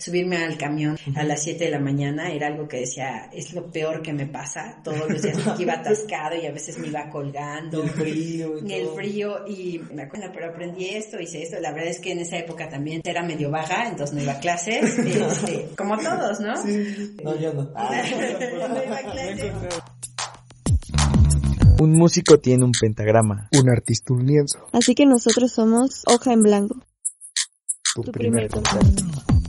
Subirme al camión a las 7 de la mañana era algo que decía, es lo peor que me pasa. Todos los días porque iba atascado y a veces me iba colgando. El frío y El frío y me acuerdo, pero aprendí esto, hice esto. La verdad es que en esa época también era medio baja, entonces no iba a clases. Este, como todos, ¿no? Sí. No, yo no. no iba a clases. Un músico tiene un pentagrama. Un artista un lienzo. Así que nosotros somos hoja en blanco. Tu, Tu primer, primer contacto.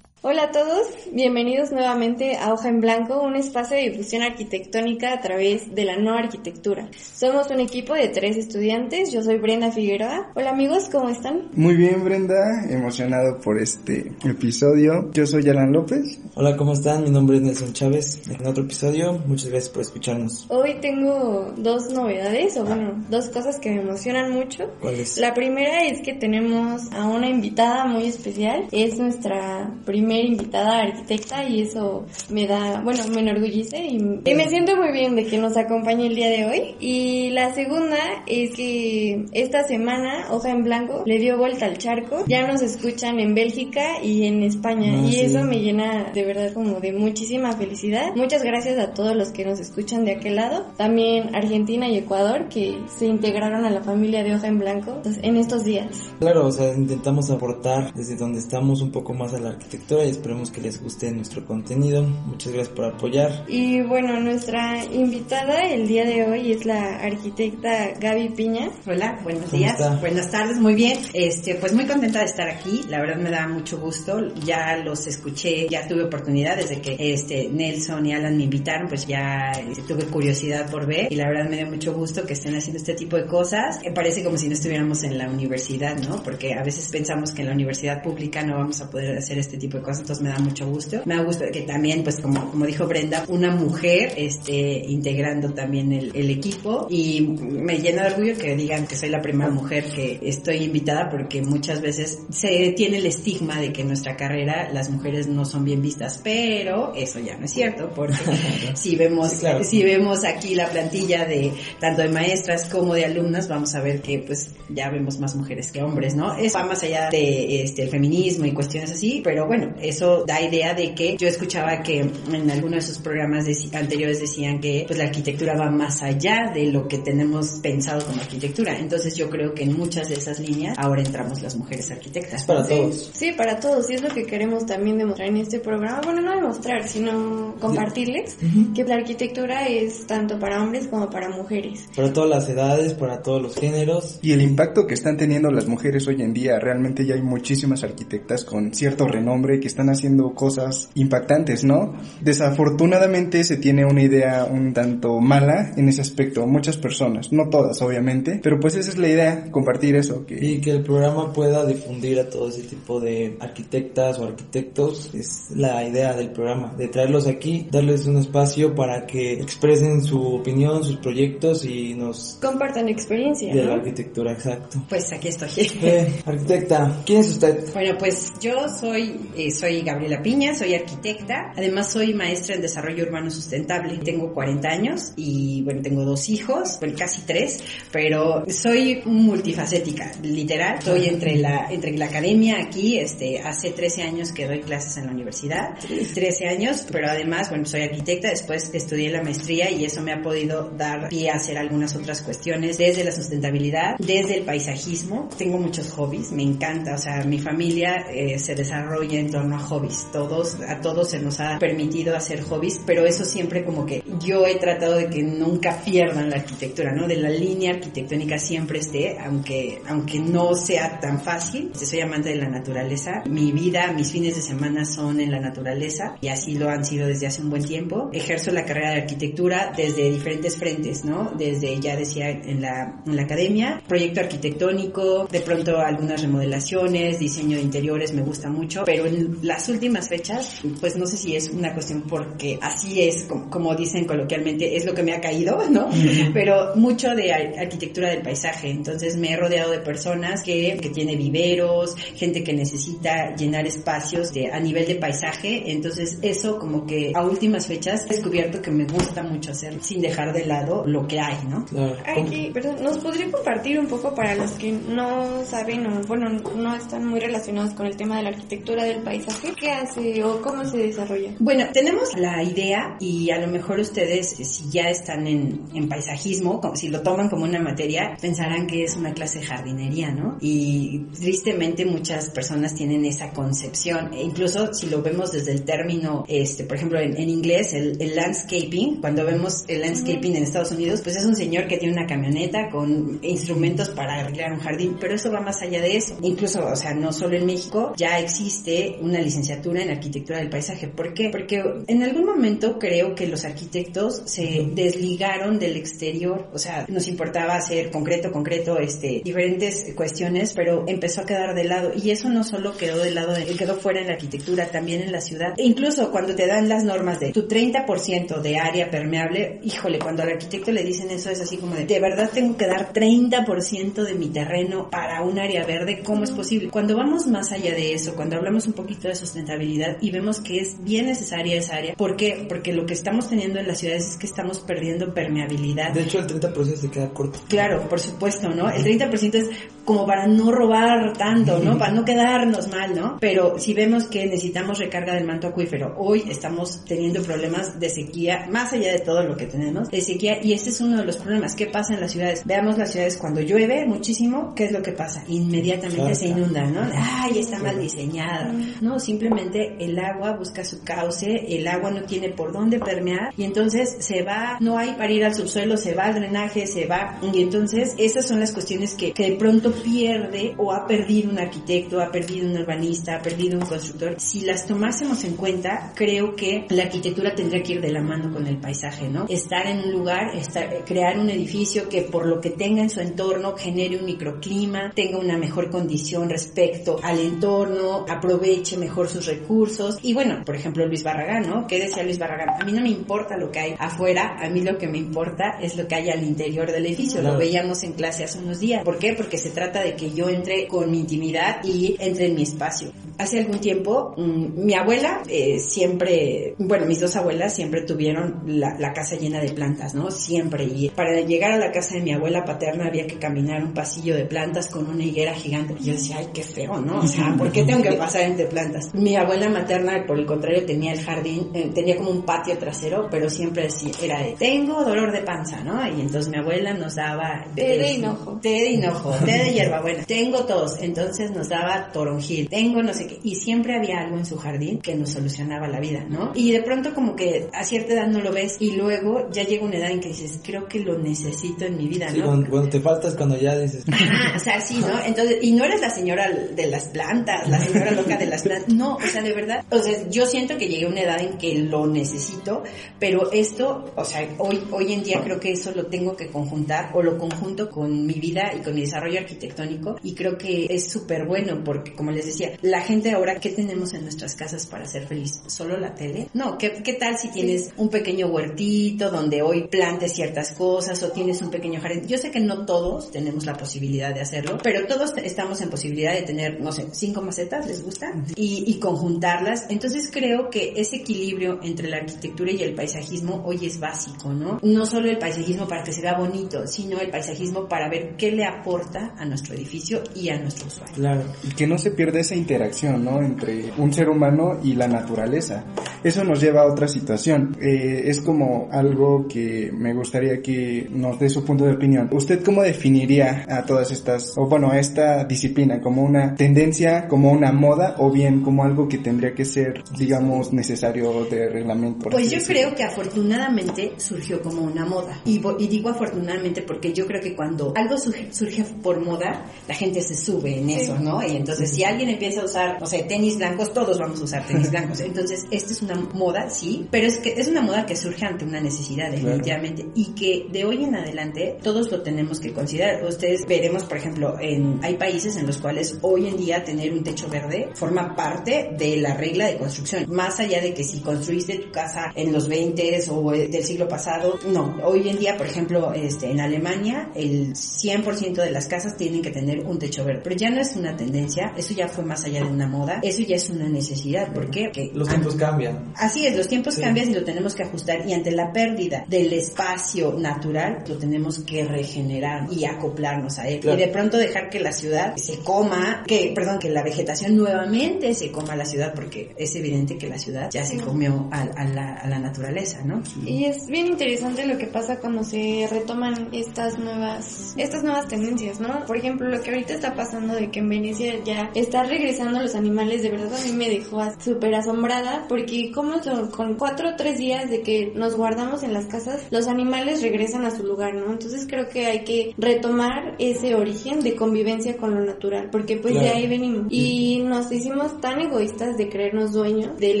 Hola a todos, bienvenidos nuevamente a Hoja en Blanco, un espacio de difusión arquitectónica a través de la no arquitectura. Somos un equipo de tres estudiantes, yo soy Brenda Figueroa. Hola amigos, ¿cómo están? Muy bien, Brenda, emocionado por este episodio. Yo soy Alan López. Hola, ¿cómo están? Mi nombre es Nelson Chávez. En otro episodio, muchas gracias por escucharnos. Hoy tengo dos novedades, o bueno, dos cosas que me emocionan mucho. ¿Cuál es? La primera es que tenemos a una invitada muy especial. Es nuestra primera invitada arquitecta y eso me da, bueno, me enorgullece y, y me siento muy bien de que nos acompañe el día de hoy. Y la segunda es que esta semana Hoja en Blanco le dio vuelta al charco. Ya nos escuchan en Bélgica y en España Ah, y sí. eso me llena de verdad como de muchísima felicidad. Muchas gracias a todos los que nos escuchan de aquel lado. También Argentina y Ecuador que se integraron a la familia de Hoja en Blanco pues, en estos días. Claro, o sea, intentamos aportar desde donde estamos un poco más a la arquitectura y esperemos que les guste nuestro contenido. Muchas gracias por apoyar. Y bueno, nuestra invitada el día de hoy es la arquitecta Gaby Piña. Hola, buenos ¿Cómo días, está? buenas tardes, muy bien. Este, pues muy contenta de estar aquí. La verdad me da mucho gusto. Ya los escuché, ya tuve oportunidad desde que este Nelson y Alan me invitaron, pues ya este, tuve curiosidad por ver y la verdad me dio mucho gusto que estén haciendo este tipo de cosas. Me parece como si no estuviéramos en la universidad, ¿no? Porque a veces pensamos que en la universidad pública no vamos a poder hacer este tipo de cosas, entonces me da mucho gusto. Me da gusto que también, pues como, como dijo Brenda, una mujer esté integrando también el, el equipo y me llena de orgullo que digan que soy la primera mujer que estoy invitada porque muchas veces se tiene el estigma de que en nuestra carrera las mujeres no son bien vistas, pero eso ya no es cierto porque si vemos, Sí, claro. si vemos aquí la plantilla de tanto de maestras como de alumnas, vamos a ver que pues ya vemos más mujeres que hombres, ¿no? Eso va más allá de este el feminismo y cuestiones así, pero bueno, eso da idea de que yo escuchaba que en algunos de sus programas deci- anteriores decían que pues la arquitectura va más allá de lo que tenemos pensado como arquitectura. Entonces yo creo que en muchas de esas líneas ahora entramos las mujeres arquitectas. Es para Sí, todos. Sí, para todos. Y es lo que queremos también demostrar en este programa. Bueno, no demostrar, sino compartirles que la arquitectura es tanto para hombres como para mujeres. Para todas las edades, para todos los géneros. Y el impacto que están teniendo las mujeres hoy en día, realmente ya hay muchísimas arquitectas con cierto renombre que están haciendo cosas impactantes, ¿no? Desafortunadamente se tiene una idea un tanto mala en ese aspecto, muchas personas, no todas obviamente, pero pues esa es la idea, compartir eso, que Y que el programa pueda difundir a todo ese tipo de arquitectas o arquitectos es la idea del programa, de traerlos aquí, darles un espacio para que expresen su opinión, sus proyectos y nos... Compartan experiencia, de la ¿no? arquitectura, exacto. Pues aquí estoy. Eh, arquitecta, ¿quién es usted? Bueno, pues yo soy, eh, soy Gabriela Piña, soy arquitecta, además soy maestra en desarrollo urbano sustentable. Tengo 40 años y bueno, tengo dos hijos, bueno, casi tres, pero soy multifacética, literal. Estoy entre la, entre la academia aquí, este, hace 13 años que doy clases en la universidad, 13 años, pero además, bueno, soy arquitecta, después estudié la maestría y eso me ha podido dar pie a hacer algunas otras cuestiones desde la sustentabilidad, desde el paisajismo. Tengo muchos hobbies, me encanta, o sea, mi familia eh, se desarrolla en torno a hobbies. Todos, a todos se nos ha permitido hacer hobbies, pero eso siempre como que yo he tratado de que nunca pierdan la arquitectura, ¿no? De la línea arquitectónica siempre esté, aunque, aunque no sea tan fácil. Soy amante de la naturaleza. Mi vida, mis fines de semana son en la naturaleza y así lo han sido desde hace un buen tiempo. Ejerzo la carrera de arquitectura desde diferentes frentes, ¿no? Desde, ya decía, en la, en la academia, proyecto arquitectónico, de pronto algunas remodelaciones, diseño de interiores me gusta mucho, pero en las últimas fechas, pues no sé si es una cuestión porque así es, como, como dicen coloquialmente, es lo que me ha caído, ¿no? Pero mucho de ar- arquitectura del paisaje. Entonces me he rodeado de personas que, que tiene viveros, gente que necesita llenar espacios de, a nivel de paisaje. Entonces eso como que a últimas fechas he descubierto que me gusta mucho hacer sin dejar de lado lo que hay, ¿no? Claro. Aquí, perdón, ¿nos podría compartir un poco para los que no saben o, bueno, no están muy relacionados con el tema de la arquitectura del paisaje? ¿Qué hace o cómo se desarrolla? Bueno, tenemos la idea y a lo mejor ustedes, eh, si ya están en, en paisajismo, como si lo toman como una materia, pensarán que es una clase de jardinería, ¿no? Y tristemente muchas personas tienen esa concepción. E incluso si lo vemos desde el término, este, por ejemplo, en, en inglés, el, el landscaping, cuando vemos el landscaping en Estados Unidos, pues es un señor que tiene una camioneta con instrumentos para arreglar un jardín, pero eso va más allá de eso. Incluso, o sea, no solo en México, ya existe una licenciatura en arquitectura del paisaje. ¿Por qué? Porque en algún momento creo que los arquitectos se desligaron del exterior, o sea, nos importaba hacer concreto, concreto, este, diferentes cuestiones, pero empezó a quedar de lado. Y eso no solo quedó de lado, quedó fuera en la arquitectura, también en la ciudad. E incluso cuando te dan las normas de tu 30% de área permeable, híjole, cuando al arquitecto le dicen eso es así como de, de verdad tengo que dar 30% de mi terreno para un área verde, ¿cómo es posible? Cuando vamos más allá de eso, cuando hablamos un poquito de sustentabilidad y vemos que es bien necesaria esa área, ¿por qué? Porque lo que estamos teniendo en las ciudades es que estamos perdiendo permeabilidad. De hecho, el 30% se queda corto. Claro, por supuesto, ¿no? El 30% es como para no robar tanto, ¿no? Para no quedarnos mal, ¿no? Pero si vemos que necesitamos recarga del manto acuífero, hoy estamos teniendo problemas de sequía, más allá de todo lo que tenemos, de sequía, y este es uno de los problemas. ¿Qué pasa en las ciudades? Veamos las ciudades cuando llueve muchísimo, ¿qué es lo que pasa? Inmediatamente Claro. se inundan, ¿no? Ay, está mal diseñada. No, simplemente el agua busca su cauce, el agua no tiene por dónde permear, y entonces se va, no hay para ir al subsuelo, se va al drenaje, se va, y entonces esas son las cuestiones que, que de pronto pierde o ha perdido un arquitecto, ha perdido un urbanista, ha perdido un constructor. Si las tomásemos en cuenta, creo que la arquitectura tendría que ir de la mano con el paisaje, ¿no? Estar en un lugar, estar, crear un edificio que por lo que tenga en su entorno genere un microclima, tenga una mejor condición respecto al entorno, aproveche mejor sus recursos. Y bueno, por ejemplo, Luis Barragán, ¿no? ¿Qué decía Luis Barragán? A mí no me importa lo que hay afuera, a mí lo que me importa es lo que hay al interior del edificio. Lo Claro. veíamos en clase hace unos días. ¿Por qué? Porque se trata de que yo entre con mi intimidad y entre en mi espacio. Hace algún tiempo, mm, mi abuela eh, siempre, bueno, mis dos abuelas siempre tuvieron la, la casa llena de plantas, ¿no? Siempre. Y para llegar a la casa de mi abuela paterna había que caminar un pasillo de plantas con una higuera gigante. Y yo decía, ay, qué feo, ¿no? O sea, ¿por qué tengo que pasar entre plantas? Mi abuela materna, por el contrario, tenía el jardín, eh, tenía como un patio trasero, pero siempre decía, era de, tengo dolor de panza, ¿no? Y entonces mi abuela nos daba... Té de hinojo. té de hinojo, té de hierbabuena, tengo tos, entonces nos daba toronjil, tengo no sé qué, y siempre había algo en su jardín que nos solucionaba la vida, ¿no? Y de pronto como que a cierta edad no lo ves y luego ya llega una edad en que dices, creo que lo necesito en mi vida, Sí, ¿no? cuando, cuando te faltas, cuando ya dices, Ajá, o sea, sí, ¿no? Entonces, y no eres la señora de las plantas, la señora loca de las plantas, no, o sea, de verdad, o sea, yo siento que llegué a una edad en que lo necesito, pero esto, o sea, hoy, hoy en día creo que eso lo tengo que conjuntar o lo conjunto con mi vida y con mi desarrollo arquitectónico y creo que es súper bueno porque, como les decía, la gente ahora, ¿qué tenemos en nuestras casas para ser feliz? ¿Solo la tele? No, ¿qué, qué tal si tienes un pequeño huertito donde hoy plantes ciertas cosas o tienes un pequeño jardín? Yo sé que no todos tenemos la posibilidad de hacerlo, pero todos estamos en posibilidad de tener, no sé, cinco macetas, ¿les gusta? Y, y conjuntarlas. Entonces creo que ese equilibrio entre la arquitectura y el paisajismo hoy es básico, ¿no? No solo el paisajismo para que se vea bonito, sino el paisajismo para ver qué le aporta a nuestro edificio y a nuestro usuario. claro. Y que no se pierda esa interacción, ¿no? Entre un ser humano y la naturaleza. Eso nos lleva a otra situación. Eh, es como algo que me gustaría que nos dé su punto de opinión. ¿Usted cómo definiría a todas estas, o bueno, a esta disciplina como una tendencia, como una moda, o bien como algo que tendría que ser, digamos, necesario de reglamento? Pues yo decirlo? creo que afortunadamente surgió como una moda. Y, y digo afortunadamente porque yo creo que cuando algo surge, surge por moda, la gente se sube en eso, ¿no? Y entonces si alguien empieza a usar, no sé, tenis blancos, todos vamos a usar tenis blancos. Entonces, este es un una moda, sí, pero es que es una moda que surge ante una necesidad, definitivamente, y que de hoy en adelante todos lo tenemos que considerar. Ustedes veremos, por ejemplo, en, hay países en los cuales hoy en día tener un techo verde forma parte de la regla de construcción, más allá de que si construiste tu casa en los 20 o del siglo pasado, no. Hoy en día, por ejemplo, este, en Alemania, el 100% de las casas tienen que tener un techo verde, pero ya no es una tendencia, eso ya fue más allá de una moda, eso ya es una necesidad. ¿Por qué? Porque los tiempos cambian. Así es, los tiempos cambian y lo tenemos que ajustar y ante la pérdida del espacio natural lo tenemos que regenerar y acoplarnos a él. Y de pronto dejar que la ciudad se coma, que, perdón, que la vegetación nuevamente se coma la ciudad porque es evidente que la ciudad ya se comió a, la, a la naturaleza, ¿no? Y es bien interesante lo que pasa cuando se retoman estas nuevas, estas nuevas tendencias, ¿no? Por ejemplo, lo que ahorita está pasando de que en Venecia ya está regresando los animales, de verdad a mí me dejó súper asombrada porque como son, con cuatro o tres días de que nos guardamos en las casas, los animales regresan a su lugar, ¿no? Entonces creo que hay que retomar ese origen de convivencia con lo natural, porque pues de ahí venimos. Y nos hicimos tan egoístas de creernos dueños del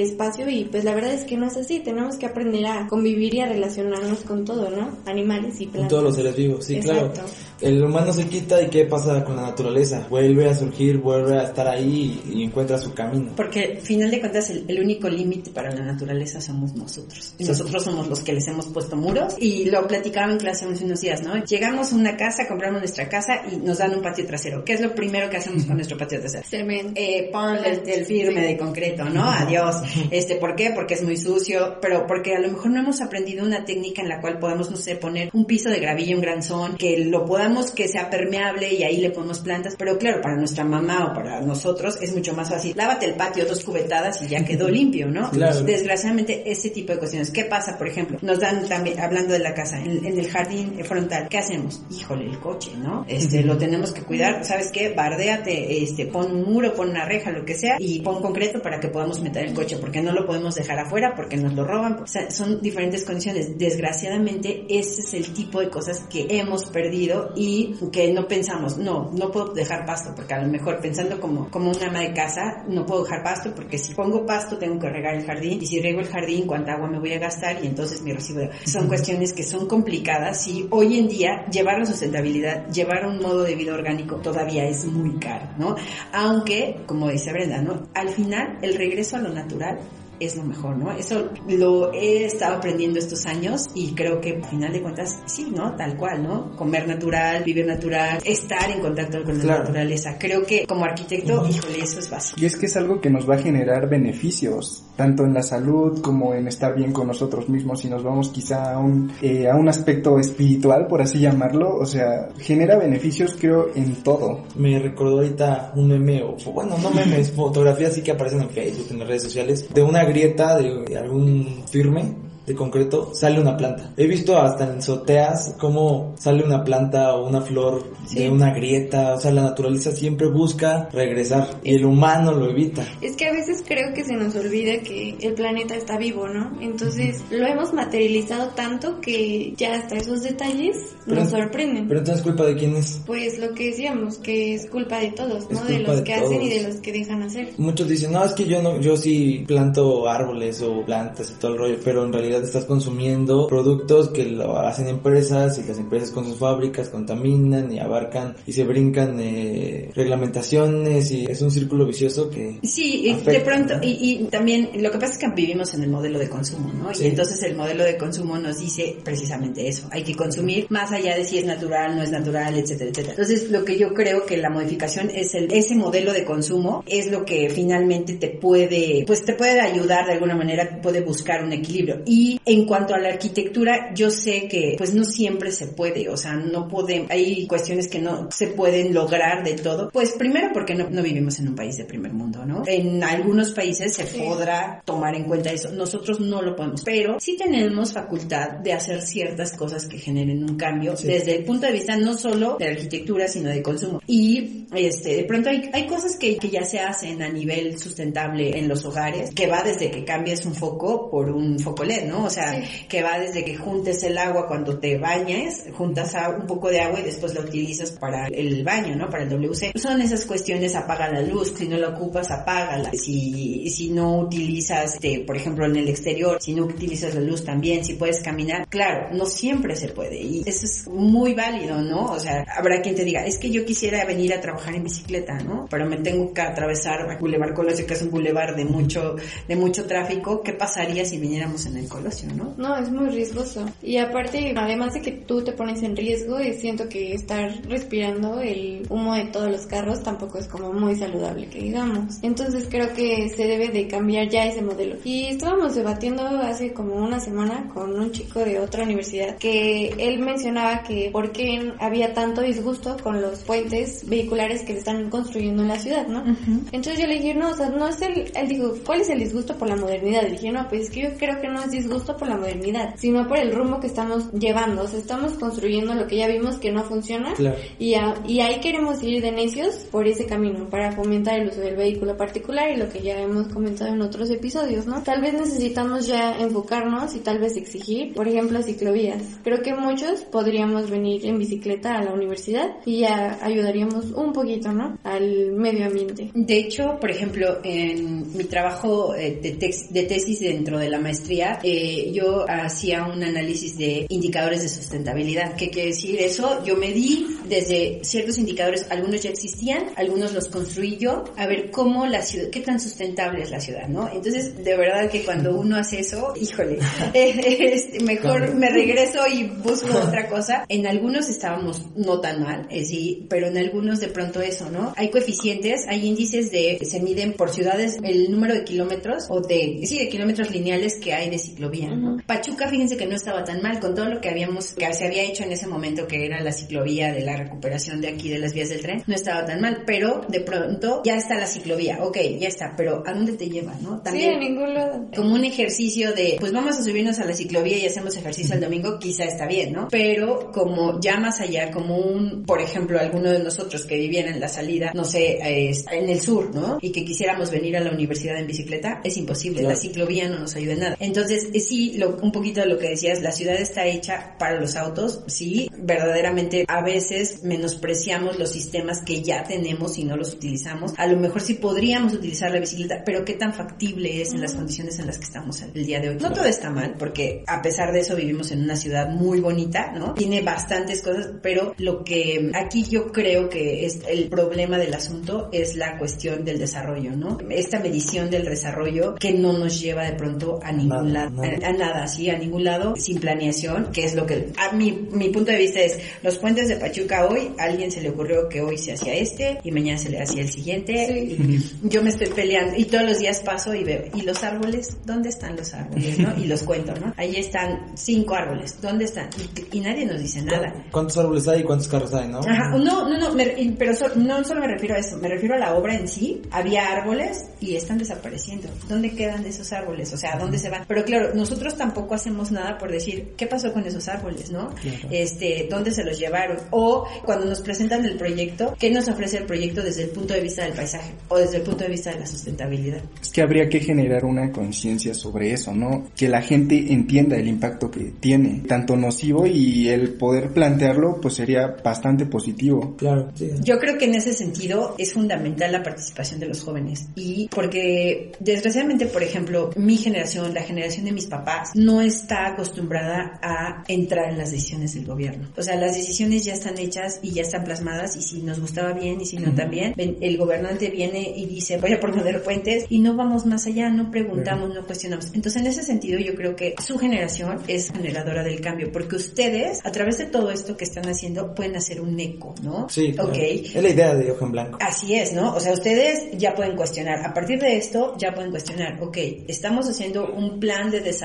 espacio y pues la verdad es que no es así, tenemos que aprender a convivir y a relacionarnos con todo, ¿no? Animales y plantas. Con todos los seres vivos, sí, claro. El humano se quita y ¿qué pasa con la naturaleza? Vuelve a surgir, vuelve a estar ahí y, encuentra su camino. Porque al final de cuentas el, único límite para la naturaleza somos nosotros. Y nosotros somos los que les hemos puesto muros y lo platicaba en clase hace unos días, ¿no? Llegamos a una casa, compramos nuestra casa y nos dan un patio trasero. ¿Qué es lo primero que hacemos con nuestro patio trasero? Eh, ponle el, firme de concreto, ¿no? Adiós. Este, ¿por qué? Porque es muy sucio, pero porque a lo mejor no hemos aprendido una técnica en la cual podamos, no sé, poner un piso de gravilla, un granzón, que lo podamos que sea permeable y ahí le ponemos plantas, pero claro, para nuestra mamá o para nosotros es mucho más fácil. Lávate el patio, dos cubetadas y ya quedó limpio, ¿no? Claro. Desgraciadamente, ese tipo de cuestiones. ¿Qué pasa, por ejemplo? Nos dan también, hablando de la casa, en, el jardín frontal, ¿qué hacemos? Híjole, el coche, ¿no? Este, lo tenemos que cuidar, ¿sabes qué? Bardéate, este, pon un muro, pon una reja, lo que sea, y pon concreto para que podamos meter el coche, porque no lo podemos dejar afuera, porque nos lo roban. O sea, son diferentes condiciones. Desgraciadamente, ese es el tipo de cosas que hemos perdido y que no pensamos, no, no puedo dejar pasto, porque a lo mejor pensando como, como una ama de casa, no puedo dejar pasto, porque si pongo pasto tengo que regar el jardín, y si riego el jardín, cuánta agua me voy a gastar, y entonces mi recibo de... Son cuestiones que son complicadas y hoy en día llevar la sustentabilidad, llevar un modo de vida orgánico todavía es muy caro, ¿no? Aunque, como dice Brenda, Al final, el regreso a lo natural es lo mejor, ¿no? Eso lo he estado aprendiendo estos años y creo que al final de cuentas, sí, ¿no? Tal cual, ¿no? Comer natural, vivir natural, estar en contacto con la naturaleza. Creo que como arquitecto, híjole, eso es básico. Y es que es algo que nos va a generar beneficios, tanto en la salud como en estar bien con nosotros mismos. Si nos vamos quizá a un, eh, a un aspecto espiritual, por así llamarlo, o sea, genera beneficios creo en todo. Me recordó ahorita un meme, o bueno, no memes, fotografías sí que aparecen en Facebook, en las redes sociales, de una grieta de algún firme de concreto sale una planta. He visto hasta en azoteas cómo sale una planta o una flor de una grieta, o sea, la naturaleza siempre busca regresar y el humano lo evita. Es que a veces creo que se nos olvida que el planeta está vivo, ¿no? Entonces lo hemos materializado tanto que ya hasta esos detalles nos sorprenden. Pero entonces culpa de quién es? Pues lo que decíamos, que es culpa de todos, ¿no? De los que hacen y de los que dejan hacer. Muchos dicen, no, es que yo no, yo sí planto árboles o plantas y todo el rollo, pero en realidad estás consumiendo productos que lo hacen empresas y las empresas con sus fábricas contaminan y abarcan y se brincan eh, reglamentaciones y es un círculo vicioso que... Sí, de pronto, y, también lo que pasa es que vivimos en el modelo de consumo, ¿no? Y entonces el modelo de consumo nos dice precisamente eso, hay que consumir más allá de si es natural, no es natural, etcétera, etcétera. Entonces lo que yo creo que la modificación es el, ese modelo de consumo, es lo que finalmente te puede, pues te puede ayudar de alguna manera, puede buscar un equilibrio. Y en cuanto a la arquitectura, yo sé que pues no siempre se puede, o sea, no podemos, hay cuestiones que no se pueden lograr de todo. Pues primero porque no, no vivimos en un país de primer mundo, ¿no? En algunos países se podrá tomar en cuenta eso, nosotros no lo podemos, pero sí tenemos facultad de hacer ciertas cosas que generen un cambio desde el punto de vista no solo de la arquitectura, sino de consumo. Y este, de pronto hay, hay cosas que, que ya se hacen a nivel sustentable en los hogares, que va desde que cambies un foco por un foco LED, ¿no? ¿No? O sea, que va desde que juntes el agua cuando te bañes, juntas un poco de agua y después la utilizas para el baño, ¿no? Para el WC. Son esas cuestiones, apaga la luz, si no la ocupas, apágala. Si, si no utilizas, este, por ejemplo, en el exterior, si no utilizas la luz también, si puedes caminar, claro, no siempre se puede y eso es muy válido, ¿no? O sea, habrá quien te diga, es que yo quisiera venir a trabajar en bicicleta, ¿no? Pero me tengo que atravesar a Boulevard Colosio, que es un boulevard de mucho, de mucho tráfico. ¿Qué pasaría si viniéramos en el Colosio, no? No, es muy riesgoso. Y aparte, además de que tú te pones en riesgo, y siento que estar respirando el humo de todos los carros tampoco es como muy saludable, que digamos. Entonces creo que se debe de cambiar ya ese modelo. Y estábamos debatiendo hace como una semana con un chico de otra universidad que él mencionaba que por qué había tanto disgusto con los puentes vehiculares que se están construyendo en la ciudad, ¿no? Entonces yo le dije, no, o sea, no es el, él dijo, ¿cuál es el disgusto por la modernidad? Le dije, no, pues es que yo creo que no es disgusto por la modernidad, sino por el rumbo que estamos llevando, o sea, estamos construyendo lo que ya vimos que no funciona Claro. y, a- y ahí queremos ir de necios por ese camino para fomentar el uso del vehículo particular y lo que ya hemos comentado en otros episodios, ¿no? Tal vez necesitamos ya enfocarnos y tal vez exigir, por ejemplo, ciclovías. Creo que muchos podríamos venir en bicicleta a la universidad y ya ayudaríamos un poquito, ¿no? Al medio ambiente. De hecho, por ejemplo, en mi trabajo eh, de, tex- de tesis dentro de la maestría, eh, yo hacía un análisis de indicadores de sustentabilidad. ¿Qué quiere decir eso? Yo medí desde ciertos indicadores, algunos ya existían, algunos los construí yo, a ver cómo la ciudad, qué tan sustentable es la ciudad, ¿no? Entonces, de verdad que cuando uno hace eso, híjole, eh, es mejor me regreso y busco otra cosa. En algunos estábamos no tan mal, eh, sí, pero en algunos de pronto eso, ¿no? Hay coeficientes, hay índices de, se miden por ciudades el número de kilómetros o de, sí, de kilómetros lineales que hay de ciclovía, ¿no? Pachuca, fíjense que no estaba tan mal con todo lo que habíamos, que se había hecho en ese momento que era la ciclovía de la recuperación de aquí de las vías del tren, no estaba tan mal, pero de pronto ya está la ciclovía, ok, ya está, pero ¿a dónde te lleva, no? Sí, en ningún lado. como un ejercicio de, pues vamos a subirnos a la ciclovía y hacemos ejercicio el domingo, quizá está bien, ¿no? Pero como ya más allá, como un, por ejemplo, alguno de nosotros que viviera en la salida, no sé, en el sur, ¿no? Y que quisiéramos venir a la universidad en bicicleta, es imposible, la ciclovía no nos ayuda en nada. Entonces, sí, lo, un poquito de lo que decías, la ciudad está hecha para los autos, sí, verdaderamente a veces menospreciamos los sistemas que ya tenemos y no los utilizamos. A lo mejor sí podríamos utilizar la bicicleta, pero qué tan factible es en las condiciones en las que estamos el día de hoy. No todo está mal, porque a pesar de eso vivimos en una ciudad muy bonita, ¿no? Tiene bastantes cosas, pero lo que aquí yo creo que es el problema del asunto es la cuestión del desarrollo, ¿no? Esta medición del desarrollo que no nos lleva de pronto a ningún lado. A, a nada, sí, a ningún lado, sin planeación, que es lo que, a mi, mi punto de vista es, los puentes de Pachuca hoy, a alguien se le ocurrió que hoy se hacía este, y mañana se le hacía el siguiente, y yo me estoy peleando, y todos los días paso y veo, ¿y los árboles? ¿Dónde están los árboles, no? Y los cuento, ¿no? Ahí están cinco árboles, ¿dónde están? Y, y nadie nos dice nada. ¿Cuántos árboles hay y cuántos carros hay, no? Ajá, no, no, no, me- pero so- no solo me refiero a eso, me refiero a la obra en sí. Había árboles y están desapareciendo. ¿Dónde quedan esos árboles? O sea, ¿a dónde se van? Pero claro, nosotros tampoco hacemos nada por decir, ¿qué pasó con esos árboles, no? Este, ¿dónde se los llevaron? O cuando nos presentan el proyecto, ¿qué nos ofrece el proyecto desde el punto de vista del paisaje o desde el punto de vista de la sustentabilidad? Es que habría que generar una conciencia sobre eso, ¿no? Que la gente entienda el impacto que tiene, tanto nocivo y el poder plantearlo, pues sería bastante positivo. Claro, sí. Yo creo que en ese sentido es fundamental la participación de los jóvenes y porque desgraciadamente, por ejemplo, mi generación, la generación de mis papás, no está acostumbrada a entrar en las decisiones del gobierno. O sea, las decisiones ya están hechas y ya están plasmadas y si nos gustaba bien y si no también, el gobernante viene y dice voy a poner puentes y no vamos más allá, no preguntamos, no cuestionamos. Entonces, en ese sentido, yo creo que su generación es generadora del cambio porque ustedes, a través de todo esto que están haciendo, pueden hacer un eco, ¿no? Sí, claro. Ok. Es la idea de hoja en blanco. Así es, ¿no? O sea, ustedes ya pueden cuestionar. A partir de esto, ya pueden cuestionar. Ok, estamos haciendo un plan de desarrollo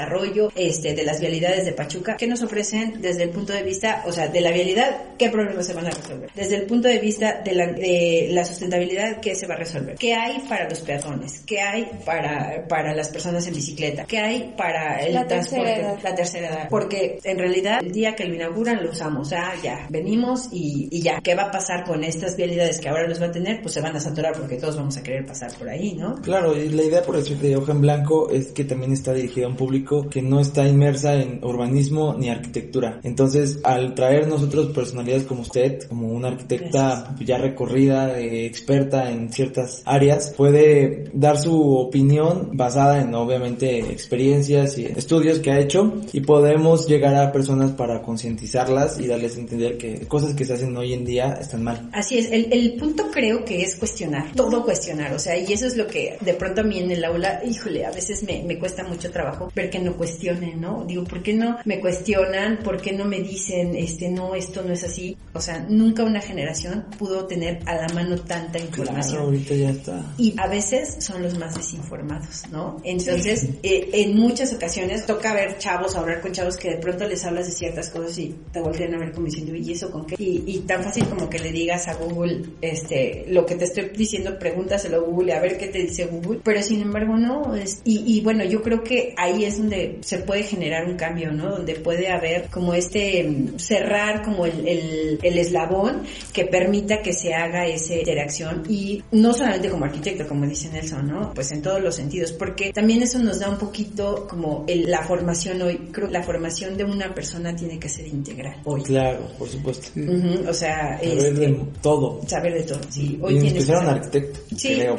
este, de las vialidades de Pachuca. ¿Qué nos ofrecen desde el punto de vista, o sea, de la vialidad? ¿Qué problemas se van a resolver? Desde el punto de vista de la, de la sustentabilidad, ¿qué se va a resolver? ¿Qué hay para los peatones? ¿Qué hay para, para las personas en bicicleta? ¿Qué hay para el La tercera transporte? edad. La tercera edad. Porque en realidad, el día que lo inauguran, lo usamos. Ah, ya, venimos y, y ya. ¿Qué va a pasar con estas vialidades que ahora los va a tener? Pues se van a saturar porque todos vamos a querer pasar por ahí, ¿no? Claro, y la idea por decir de hoja en blanco es que también está dirigida a un público público que no está inmersa en urbanismo ni arquitectura. Entonces, al traer nosotros personalidades como usted, como una arquitecta ya recorrida, eh, experta en ciertas áreas, puede dar su opinión basada en obviamente experiencias y estudios que ha hecho y podemos llegar a personas para concientizarlas y darles a entender que cosas que se hacen hoy en día están mal. Así es, el, el punto creo que es cuestionar, todo cuestionar, o sea, y eso es lo que de pronto a mí en el aula, híjole, a veces me, me cuesta mucho trabajo ver que no cuestionen, ¿no? Digo, ¿por qué no me cuestionan? ¿Por qué no me dicen, este, no, esto no es así? O sea, nunca una generación pudo tener a la mano tanta información. Claro, ahorita ya está. Y a veces son los más desinformados, ¿no? Entonces, eh, en muchas ocasiones toca ver chavos, hablar con chavos que de pronto les hablas de ciertas cosas y te voltean a ver como diciendo, ¿y eso con qué? Y, y tan fácil como que le digas a Google, este, lo que te estoy diciendo, pregúntaselo a Google, a ver qué te dice Google, pero sin embargo no, es, y, y bueno, yo creo que ahí es donde se puede generar un cambio, ¿no? Donde puede haber como este, mm, cerrar como el, el, el eslabón que permita que se haga esa interacción y no solamente como arquitecto, como dice Nelson, ¿no? Pues en todos los sentidos, porque también eso nos da un poquito como el, la formación hoy, creo que la formación de una persona tiene que ser integral hoy. Claro, por supuesto. Ujú, o sea, Saber este, de todo. saber de todo, sí. Hoy Y en tienes que especial un arquitecto, Sí, creo,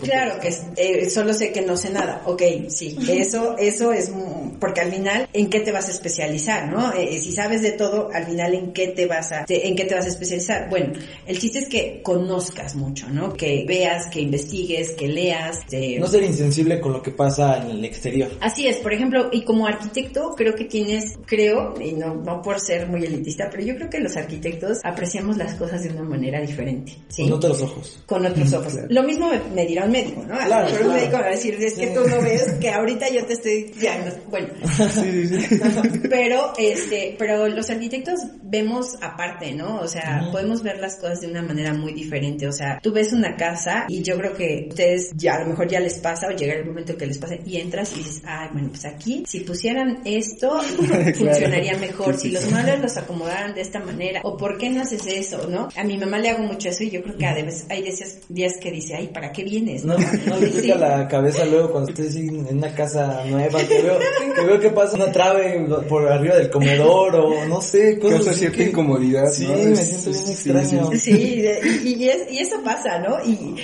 claro que es- eh, solo sé que no sé nada. Ok, sí, eso, eso es porque al final, ¿en qué te vas a especializar, no? Eh, si sabes de todo, al final, ¿en qué te vas a, en qué te vas a especializar? Bueno, el chiste es que conozcas mucho, ¿no? Que veas, que investigues, que leas. No ser insensible con lo que pasa en el exterior. Así es, por ejemplo, y como arquitecto creo que tienes, creo, y no, no por ser muy elitista, pero yo creo que los arquitectos apreciamos las cosas de una manera diferente. ¿sí? Con otros ojos. con otros ojos. Lo mismo me, me dirá un médico, ¿no? A Claro, mejor un claro. médico va a decir, es que tú no ves que ahorita yo te estoy diagnosticando. Bueno, Sí, sí, sí. pero este, pero los arquitectos vemos aparte, ¿no? O sea, podemos ver las cosas de una manera muy diferente. O sea, tú ves una casa y yo creo que ustedes ya a lo mejor ya les pasa o llega el momento que les pase y entras y dices, ay, bueno, pues aquí si pusieran esto funcionaría mejor. Si los muebles los acomodaran de esta manera o por qué no haces eso, ¿no? A mi mamá le hago mucho eso y yo creo que a veces hay días, días que dice, ay, ¿para qué vienes? No, no le Sí. la cabeza luego cuando estoy así en una casa nueva, que veo que, veo que pasa una trave por arriba del comedor o no sé, cosas Causa cierta que- incomodidad, Sí, ¿no? me Es- siento bien sí, extraño. sí, Sí, y, y es- y eso pasa, ¿no? Y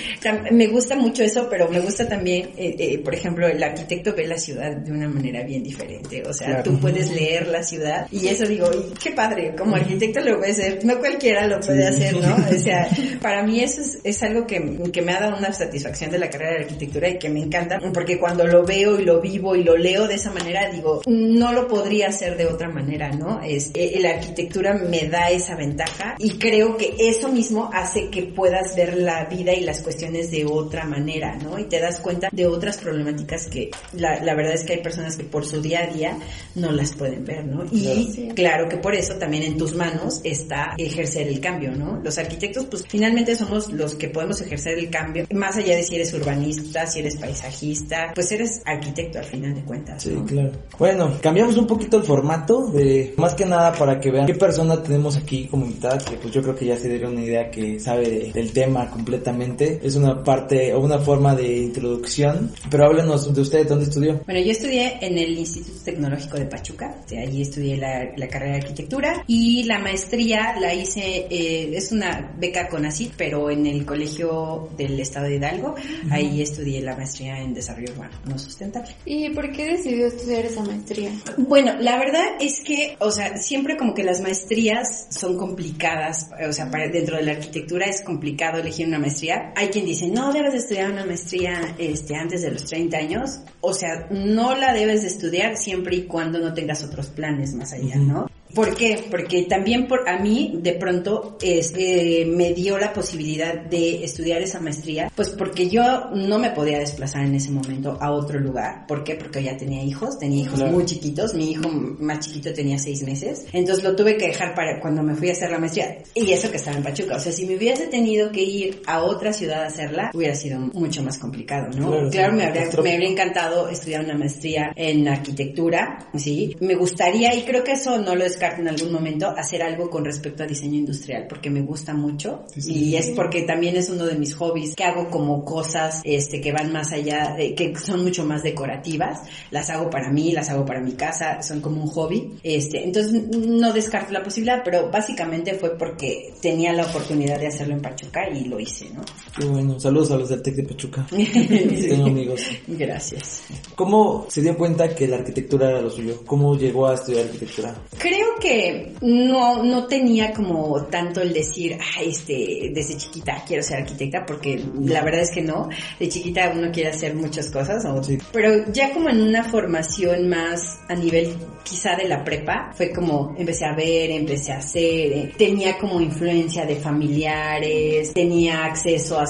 me gusta mucho eso, pero me gusta también, eh, eh, por ejemplo, el arquitecto ve la ciudad de una manera bien diferente. O sea, Claro. tú puedes leer la ciudad y eso digo, y qué padre, como arquitecto lo puede hacer, no cualquiera lo puede hacer, ¿no? O sea, para mí eso es, es algo que, que me ha dado una satisfacción de la carrera de arquitectura y que me encanta, porque cuando lo veo y lo vivo y lo leo de esa manera, digo, no lo podría hacer de otra manera, ¿no? Es, eh, la arquitectura me da esa ventaja y creo que eso mismo hace que puedas ver la vida y las cuestiones de otra manera, ¿no? Y te das cuenta de otras problemáticas que la, la verdad es que hay personas que por su día a día no las pueden ver, ¿no? Y. Sí. claro que por eso también en tus manos está ejercer el cambio, ¿no? Los arquitectos, pues finalmente somos los que podemos ejercer el cambio, más allá de si eres urbanista, si eres paisajista, pues eres arquitecto al final de cuentas, Sí, ¿no? claro. Bueno, cambiamos un poquito el formato de más que nada para que vean qué persona tenemos aquí como invitada, que pues yo creo que ya se dieron una idea que sabe de- del tema completamente. Es una parte o una forma de introducción, pero háblenos de usted, ¿dónde estudió? Bueno, yo estudié en el Instituto Tecnológico de Pachuca, sea, allí estudié la, la carrera de arquitectura y la maestría la hice, eh, es una beca con ACID, pero en el colegio del estado de Hidalgo, ahí estudié la maestría en desarrollo urbano no sustentable. ¿Y por qué decidió estudiar esa maestría? Bueno, la verdad es que, o sea, siempre como que las maestrías son complicadas, o sea, para, dentro de la arquitectura es complicado elegir una maestría. Hay quien dice, no debes de estudiar una maestría este, antes de los 30 años, o sea, no la debes de estudiar siempre y cuando no tengas otros planes más allá, ¿no? ¿Por qué? Porque también por a mí de pronto es, eh, me dio la posibilidad de estudiar esa maestría, pues porque yo no me podía desplazar en ese momento a otro lugar. ¿Por qué? Porque ya tenía hijos, tenía hijos Claro. muy chiquitos, mi hijo más chiquito tenía seis meses, entonces lo tuve que dejar para cuando me fui a hacer la maestría y eso que estaba en Pachuca, o sea, si me hubiese tenido que ir a otra ciudad a hacerla, hubiera sido mucho más complicado, ¿no? Claro, Claro, sí, me, habría, me habría encantado estudiar una maestría en arquitectura, sí, me gustaría y creo que eso no lo descarto en algún momento hacer algo con respecto a diseño industrial porque me gusta mucho y es porque también es uno de mis hobbies que hago como cosas este que van más allá, de, que son mucho más decorativas, las hago para mí, las hago para mi casa, son como un hobby, este, entonces no descarto la posibilidad, pero básicamente fue porque tenía la oportunidad de hacerlo en Pachuca y lo hice, ¿no? Qué bueno, saludos a los del TEC de Pachuca. Tengo amigos. Gracias. ¿Cómo se dio cuenta que la arquitectura era lo suyo? ¿Cómo llegó a estudiar arquitectura? Creo que no, no tenía como tanto el decir, este, desde chiquita quiero ser arquitecta, porque la verdad es que no. De chiquita uno quiere hacer muchas cosas, ¿no? Sí. pero ya como en una formación más a nivel quizá de la prepa, fue como empecé a ver, empecé a hacer, eh, tenía como influencia de familiares, tenía acceso a,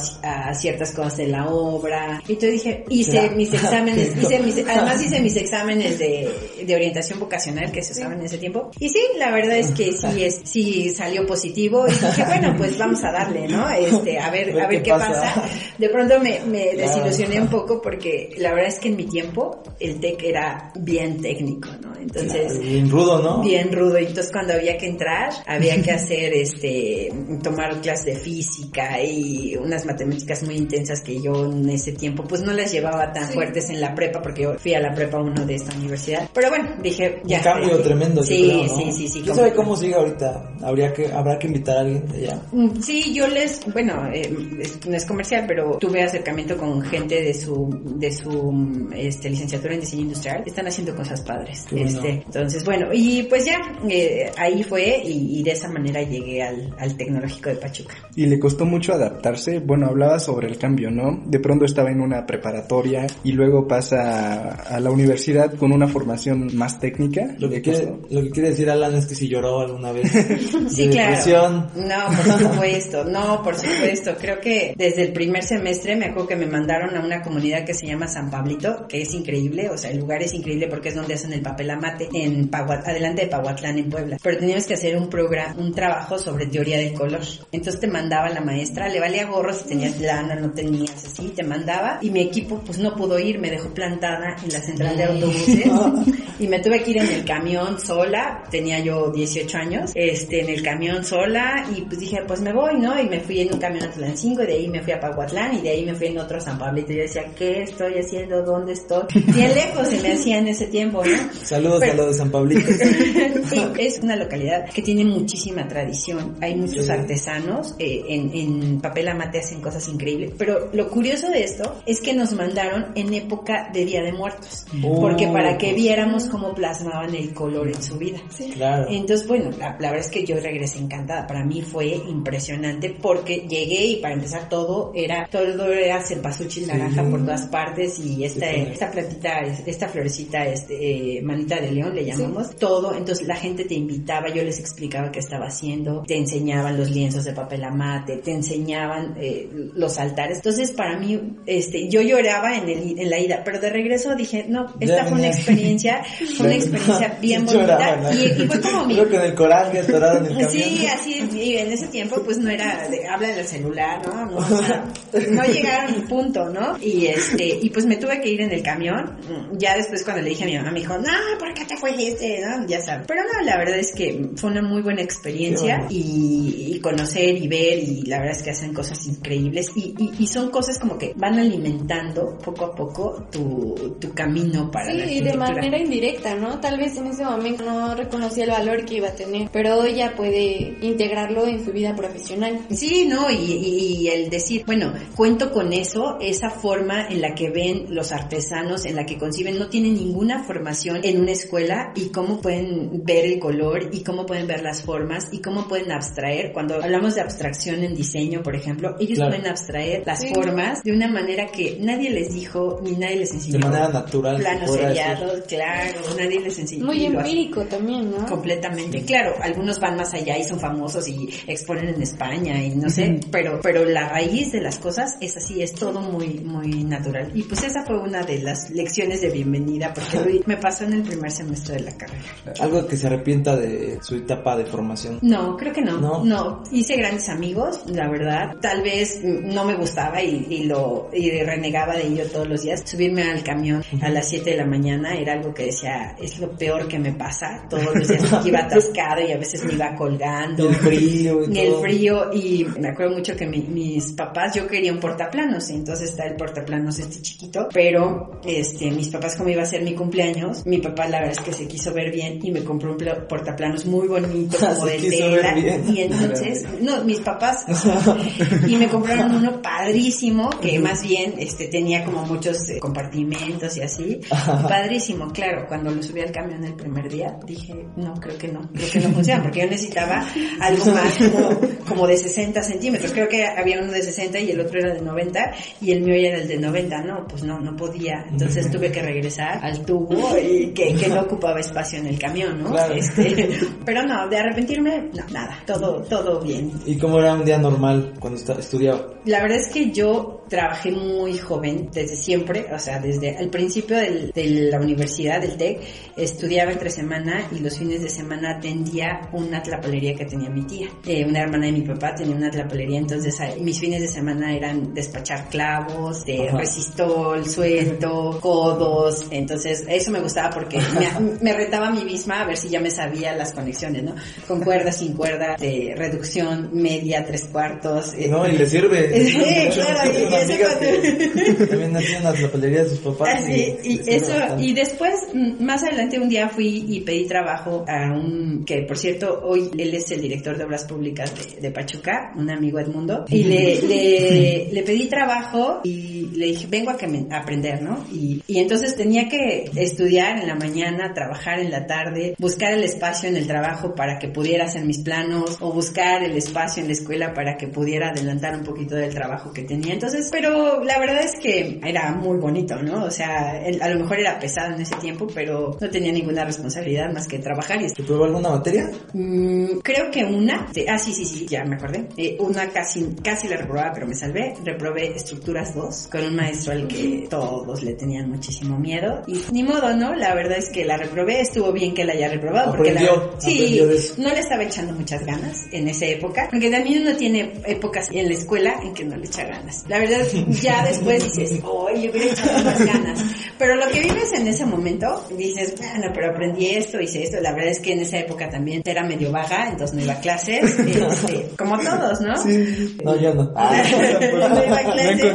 a ciertas cosas de la obra. Y entonces dije, hice Claro. mis exámenes, hice mis, además hice mis exámenes de, de orientación vocacional que se usaban en ese tiempo. Sí, la verdad es que sí, es, sí salió positivo y dije, bueno, pues vamos a darle, ¿no? Este, a ver, a ver qué pasa. De pronto me, me desilusioné un poco porque la verdad es que en mi tiempo el TEC era bien técnico, ¿no? Entonces, Claro, bien rudo, ¿no? bien rudo. Y entonces cuando había que entrar, había que hacer, este, tomar clases de física y unas matemáticas muy intensas que yo en ese tiempo, pues no las llevaba tan fuertes en la prepa porque yo fui a la prepa uno de esta universidad. Pero bueno, dije, ya. un cambio tremendo. Sí, creo, ¿no? Sí, sí, sí. ¿Quién sabe cómo sigue ahorita? Habría que, habrá que invitar a alguien de allá. Mm, Sí, yo les, bueno, eh, es- no es comercial, pero tuve acercamiento con gente de su, de su, mm, este, licenciatura en diseño industrial. Están haciendo cosas padres. Qué bueno. Este, entonces, bueno, y pues ya, eh, ahí fue y, y de esa manera llegué al, al tecnológico de Pachuca. Y le costó mucho adaptarse. Bueno, hablaba sobre el cambio, ¿no? De pronto estaba en una preparatoria y luego pasa a la universidad con una formación más técnica. Lo que, ¿Le quiere, lo que quiere decir Alan es que si lloró alguna vez. Sí, claro. depresión. No, por supuesto, no, por supuesto. Creo que desde el primer semestre me acuerdo que me mandaron a una comunidad que se llama San Pablito, que es increíble, o sea, el lugar es increíble porque es donde hacen el papel amate en Pagua- adelante de Pahuatlán en Puebla. Pero teníamos que hacer un programa, un trabajo sobre teoría del color. Entonces te mandaba la maestra, le valía gorro si tenías lana, no tenías así, te mandaba y mi equipo pues no pudo ir, me dejó plantada en la central de autobuses y me tuve que ir en el camión sola, tenía yo 18 años, este, en el camión sola y pues dije, pues me voy, ¿no? Y me fui en un camión a Tlancingo y de ahí me fui a Pahuatlán y de ahí me fui en otro a San Pablito y yo decía, ¿qué estoy haciendo? ¿Dónde estoy? Bien lejos se me hacía en ese tiempo, ¿no? Saludos Pero- a lo de San Pablito. Sí, es una localidad que tiene muchísima tradición. Hay muchos Sí. artesanos eh, en, en papel amate hacen cosas increíbles. Pero lo curioso de esto es que nos mandaron en época de Día de Muertos, Oh. porque para que viéramos cómo plasmaban el color en su vida. Claro. Entonces, bueno, la, la verdad es que yo regresé encantada. Para mí fue impresionante porque llegué y para empezar todo era, todo era cempasúchil naranja por todas partes y esta, Sí. esta plantita, esta florecita, este, eh, manita de león le llamamos, todo. Entonces la gente te invitaba, yo les explicaba qué estaba haciendo, te enseñaban los lienzos de papel amate, te enseñaban eh, los altares. Entonces para mí, este, yo lloraba en, el, en la ida, pero de regreso dije, no, esta Ya fue una experiencia, fue una experiencia bien bonita lloraba, ¿no? y, y fue como mi Creo que en el coraje atorado en el camión. Sí, así, y en ese tiempo pues no era de habla del celular, ¿no? No, o sea, no llegaron ni punto, ¿no? Y este, y pues me tuve que ir en el camión. Ya después cuando le dije a mi mamá me dijo, no, ¿por qué te fuiste? ¿No? Ya sabes. Pero no, la verdad es que fue una muy buena experiencia y, y conocer y ver y la verdad es que hacen cosas increíbles y, y, y son cosas como que van alimentando poco a poco tu, tu camino para la Sí, y de manera indirecta, ¿no? Tal vez en ese momento no reconocía el valor que iba a tener, pero hoy ya puede integrarlo en su vida profesional. Sí, no, y, y- y el decir, bueno, cuento con eso, esa forma en la que ven los artesanos, en la que conciben, no tienen ninguna formación en una escuela y cómo pueden ver el color y cómo pueden ver las formas y cómo pueden abstraer. Cuando hablamos de abstracción en diseño, por ejemplo, ellos Claro. pueden abstraer las Sí. formas de una manera que nadie les dijo ni nadie les enseñó. De manera natural. Planos seriados, claro, nadie les enseñó. Muy empírico también, ¿no? Completamente, claro, algunos van más allá y son famosos y exponen en España y no sé, pero pero la raíz de las cosas es así, es todo muy muy natural. Y pues esa fue una de las lecciones de bienvenida porque me pasó en el primer semestre de la carrera. Algo que se arrepienta de su etapa de formación. No, creo que no. ¿No? No, hice grandes amigos, la verdad. Tal vez no me gustaba y, y lo y renegaba de ello todos los días. Subirme al camión a las 7 de la mañana era algo que decía, es lo peor que me pasa. Todos los días porque iba atascado y a veces me iba colgando. Y el frío y Y el frío y me acuerdo mucho que mi- mis papás, yo quería un portaplanos, entonces está el portaplanos este chiquito, pero este, mis papás como iba a ser mi cumpleaños, mi papá la verdad es que se quiso ver bien y me compró un pla- portaplanos muy bonito como de tela. y entonces, no, mis papás y me compraron uno padrísimo que más bien este tenía como muchos eh, compartimentos y así, padrísimo, claro, cuando lo subí al camión el primer día dije, no, creo que no, creo que no funciona porque yo necesitaba algo más como, como de 60 centímetros, creo que había uno de 60 y el otro era de 90 y el mío ya era el de 90, no, pues no, no podía, entonces tuve que regresar al tubo y que, que no ocupaba espacio en el camión, ¿no? Claro. Este, pero no, de arrepentirme, no, nada, todo, todo bien. ¿Y cómo era un día normal cuando estudiaba? La verdad es que yo trabajé muy joven, desde siempre, o sea, desde el principio del- de la universidad, del TEC, estudiaba entre semana y los fines de semana atendía una tlapalería que tenía mi tía. Eh, una hermana de mi papá tenía una tlapalería, entonces ahí- mis fines de semana eran despachar clavos, de Ajá. resistol, suelto, codos, entonces eso me gustaba porque me, me retaba a mí misma a ver si ya me sabía las conexiones, ¿no? Con cuerda, sin cuerda, de reducción, media, tres cuartos. eh, No, y le sirve. Claro, que también hacía unas papelerías de sus papás. Así, y eso, bastante. y después, más adelante un día fui y pedí trabajo a un, que por cierto, hoy él es el director de obras públicas de, de Pachuca, un amigo Edmundo, y le, le, le pedí trabajo y le dije, vengo a, que me- a aprender, ¿no? Y, y entonces tenía que estudiar en la mañana, trabajar en la tarde, buscar el espacio en el trabajo para que pudiera hacer mis planos, o buscar el espacio en la escuela para que pudiera adelantar un poquito del trabajo que tenía. Entonces, pero la verdad es que era muy bonito, ¿no? O sea, el- a lo mejor era pesado en ese tiempo, pero no tenía ninguna responsabilidad más que trabajar y ¿Te probó alguna materia? Mm, creo que una, ah sí, sí, sí, ya me acordé. Eh, una casi, casi la reprobaba, pero me salvé. Reprobé estructuras 2 con un maestro al que todos le tenían muchísimo miedo. Y ni modo, ¿no? La verdad es que la reprobé, estuvo bien que la haya reprobado. Porque la, Aprendió, sí, aprendió no le estaba echando muchas ganas en esa época. Porque también uno tiene épocas en la escuela en que no le echa ganas. La verdad, ya después dices, oh, le hubiera echado más ganas. Pero lo que vives en ese momento, dices, bueno, pero aprendí esto, hice esto. La verdad es que en esa época también era medio vaga, entonces no iba a clases. este, como todos, ¿no? No, yo no. no iba a clases.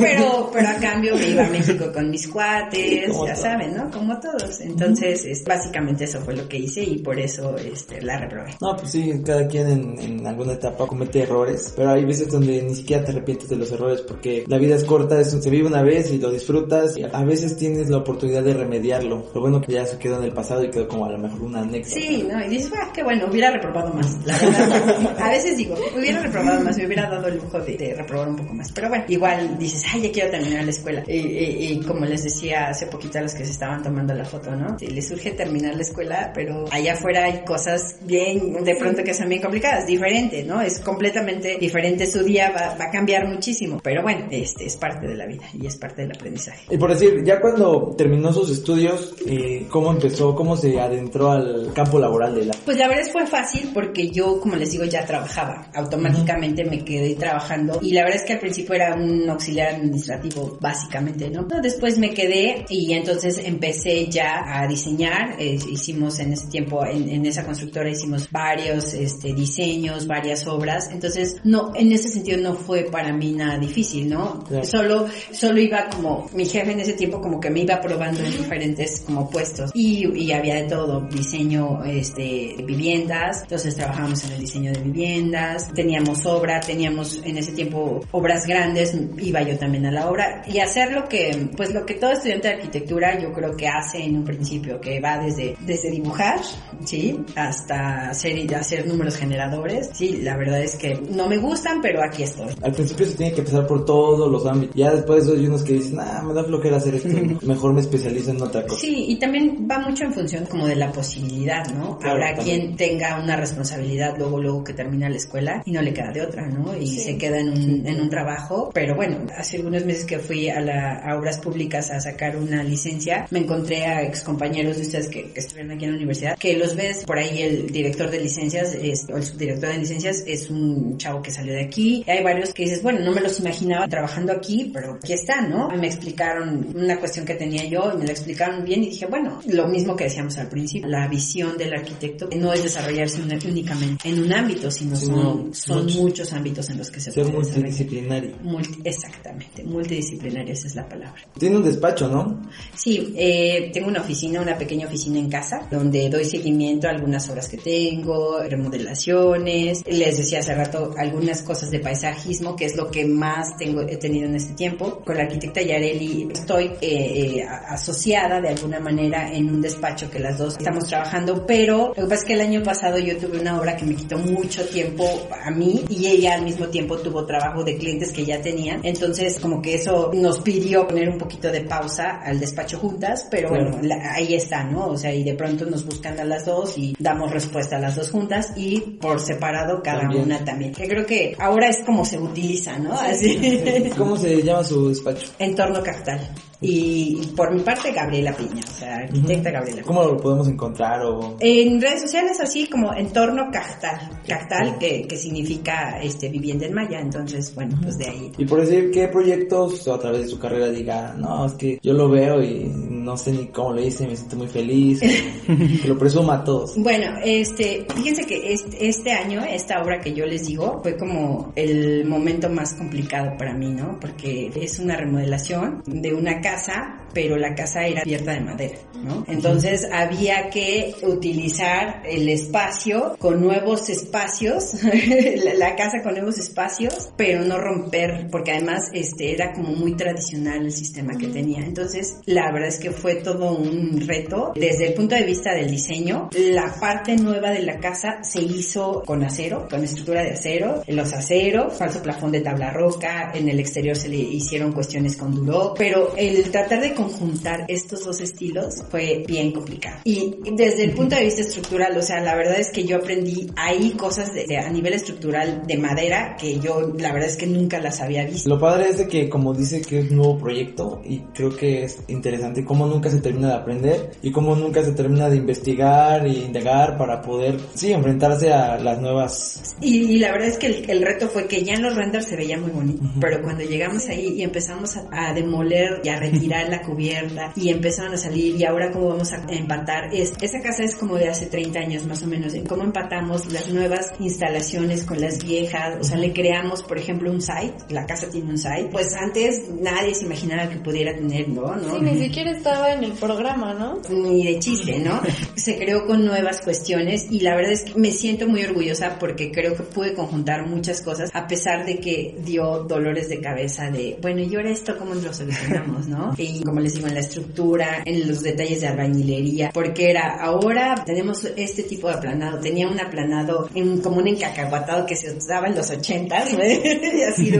Pero, pero a cambio me iba a México con mis cuates, Como ya saben, ¿no? Como todos. Entonces, es, básicamente eso fue lo que hice y por eso este, la reprobé. No, pues sí, cada quien en, en alguna etapa comete errores, pero hay veces donde ni siquiera te arrepientes de los errores porque la vida es corta, es, se vive una vez y lo disfrutas a veces tienes la oportunidad de remediarlo. Lo bueno que ya se quedó en el pasado y quedó como a lo mejor una anécdota. Sí, no, y dices, ah, qué bueno, hubiera reprobado más. La verdad, a veces digo, hubiera reprobado más, me hubiera dado el lujo de, reprobar un poco más. Pero bueno, igual dices, ay, ya quiero terminar la escuela. Y, y- y como les decía hace poquito a los que se estaban tomando la foto, ¿no? Les surge terminar la escuela, pero allá afuera hay cosas bien, de pronto que son bien complicadas, diferente, ¿no? Es completamente diferente, su día va, va a cambiar muchísimo. Pero bueno, este es parte de la vida y es parte del aprendizaje. Y por decir, ya cuando terminó sus estudios, eh, ¿cómo empezó, cómo se adentró al campo laboral de la... Pues la verdad es fue fácil porque yo, como les digo, ya trabajaba. Automáticamente me quedé trabajando y la verdad es que al principio era un auxiliar administrativo, básicamente, ¿no? No, Después me quedé y entonces empecé ya a diseñar. Eh, hicimos en ese tiempo, en, en esa constructora hicimos varios este, diseños, varias obras. Entonces, no, en ese sentido no fue para mí nada difícil, ¿no? Claro. Solo, solo iba como, mi jefe en ese tiempo como que me iba probando en diferentes como puestos y, y había de todo, diseño, este, de viviendas, entonces trabajábamos en el diseño de viviendas, teníamos obra, teníamos en ese tiempo obras grandes, iba yo también a la obra y hacer lo que, pues lo que todo estudiante de arquitectura yo creo que hace en un principio, que va desde, desde dibujar, sí, hasta hacer, hacer números generadores, sí, la verdad es que no me gustan, pero aquí estoy. Al principio se tiene que empezar por todos los ámbitos. Ya después hay unos que dicen, ah, me da flojera hacer esto. Mejor me especializo en otra cosa. Sí, y también va mucho en función como de la posibilidad, ¿no? Claro, Habrá también. quien tenga una responsabilidad luego, luego que termina la escuela y no le queda de otra, ¿no? Y se queda en un, en un trabajo. Pero bueno, hace algunos meses que fui a, la, a Obras Públicas a sacar una licencia, me encontré a ex compañeros de ustedes que, que estuvieron aquí en la universidad, que los ves por ahí el director de licencias, es, o el subdirector de licencias es un chavo que salió de aquí. Hay varios que dices, bueno, no me los imaginaba trabajando aquí, pero aquí están, ¿no? Me explicaron una cuestión que tenía yo y me la explicaron bien y dije, bueno, lo mismo que decíamos al principio, la visión del arquitecto no es desarrollarse una- únicamente en un ámbito, sino son, son muchos. muchos ámbitos en los que se Ser puede desarrollar. multidisciplinario. Multi- exactamente, multidisciplinaria, esa es la palabra. Tiene un despacho, ¿no? Sí, eh, tengo una oficina, una pequeña oficina en casa, donde doy seguimiento a algunas obras que tengo, remodelaciones, les decía hace rato algunas cosas de paisajismo, que es lo que más tengo, he tenido en este tiempo. Con la arquitecta Yareli estoy eh, eh, asociada de alguna manera en un despacho que las dos estamos trabajando, pero lo que pasa es que el año pasado yo tuve una obra que me quitó mucho tiempo a mí y ella al mismo tiempo tuvo trabajo de clientes que ya tenía, entonces como que eso nos pidió poner un poquito de pausa al despacho juntas, pero Claro. bueno, la- ahí está, ¿no? O sea, y de pronto nos buscan a las dos y damos respuesta a las dos juntas y por separado cada También. una también. Que creo que ahora es como se utiliza, ¿no? Así. ¿Cómo se llama su despacho? Entorno Cactal. Y por mi parte, Gabriela Piña, o sea, arquitecta Gabriela Piña. ¿Cómo lo podemos encontrar? O... En redes sociales así como entorno cactal, cactal que, que significa este vivienda en maya, entonces bueno, pues de ahí. Y por decir, ¿qué proyectos a través de su carrera diga, no, es que yo lo veo y no sé ni cómo lo hice, me siento muy feliz, que, que lo presuma a todos? Bueno, este, fíjense que este, este año, esta obra que yo les digo, fue como el momento más complicado para mí, ¿no? Porque es una remodelación de una casa, pero la casa era abierta de madera, ¿no? Entonces había que utilizar el espacio con nuevos espacios, la, casa con nuevos espacios, pero no romper, porque además este era como muy tradicional el sistema que tenía. Entonces, la verdad es que fue todo un reto. Desde el punto de vista del diseño, la parte nueva de la casa se hizo con acero, con estructura de acero, los aceros, falso plafón de tabla en el exterior se le hicieron cuestiones con duro, pero el tratar de conjuntar estos dos estilos fue bien complicado. Y desde el punto de vista estructural, o sea, la verdad es que yo aprendí ahí cosas de- de- a nivel estructural de madera que yo la verdad es que nunca las había visto. Lo padre es de que como dice que es un nuevo proyecto y creo que es interesante cómo nunca se termina de aprender y cómo nunca se termina de investigar e indagar para poder, sí, enfrentarse a las nuevas... Y, y la verdad es que el, el reto fue que ya en los renders se veía muy bonito, pero cuando llegamos ahí y empezamos a, a demoler y a retirar la cubierta y empezaron a salir y ahora cómo vamos a empatar, es, esa casa es como de hace 30 años más o menos, en cómo empatamos las nuevas instalaciones con las viejas, o sea, le creamos por ejemplo un site, la casa tiene un site, pues antes nadie se imaginaba que pudiera tener, ¿no? ¿no? Sí, ni siquiera estaba en el programa, ¿no? ni de chiste, ¿no? Se creó con nuevas cuestiones y la verdad es que me siento muy orgullosa porque creo que pude conjuntar muchas cosas a pesar de que dolores de cabeza de, bueno, y ahora esto cómo lo solucionamos, ¿no? Y como les digo, en la estructura, en los detalles de albañilería, porque era, ahora tenemos este tipo de aplanado, tenía un aplanado en, como un encacahuatado que se usaba en los ochentas, ¿no? y así,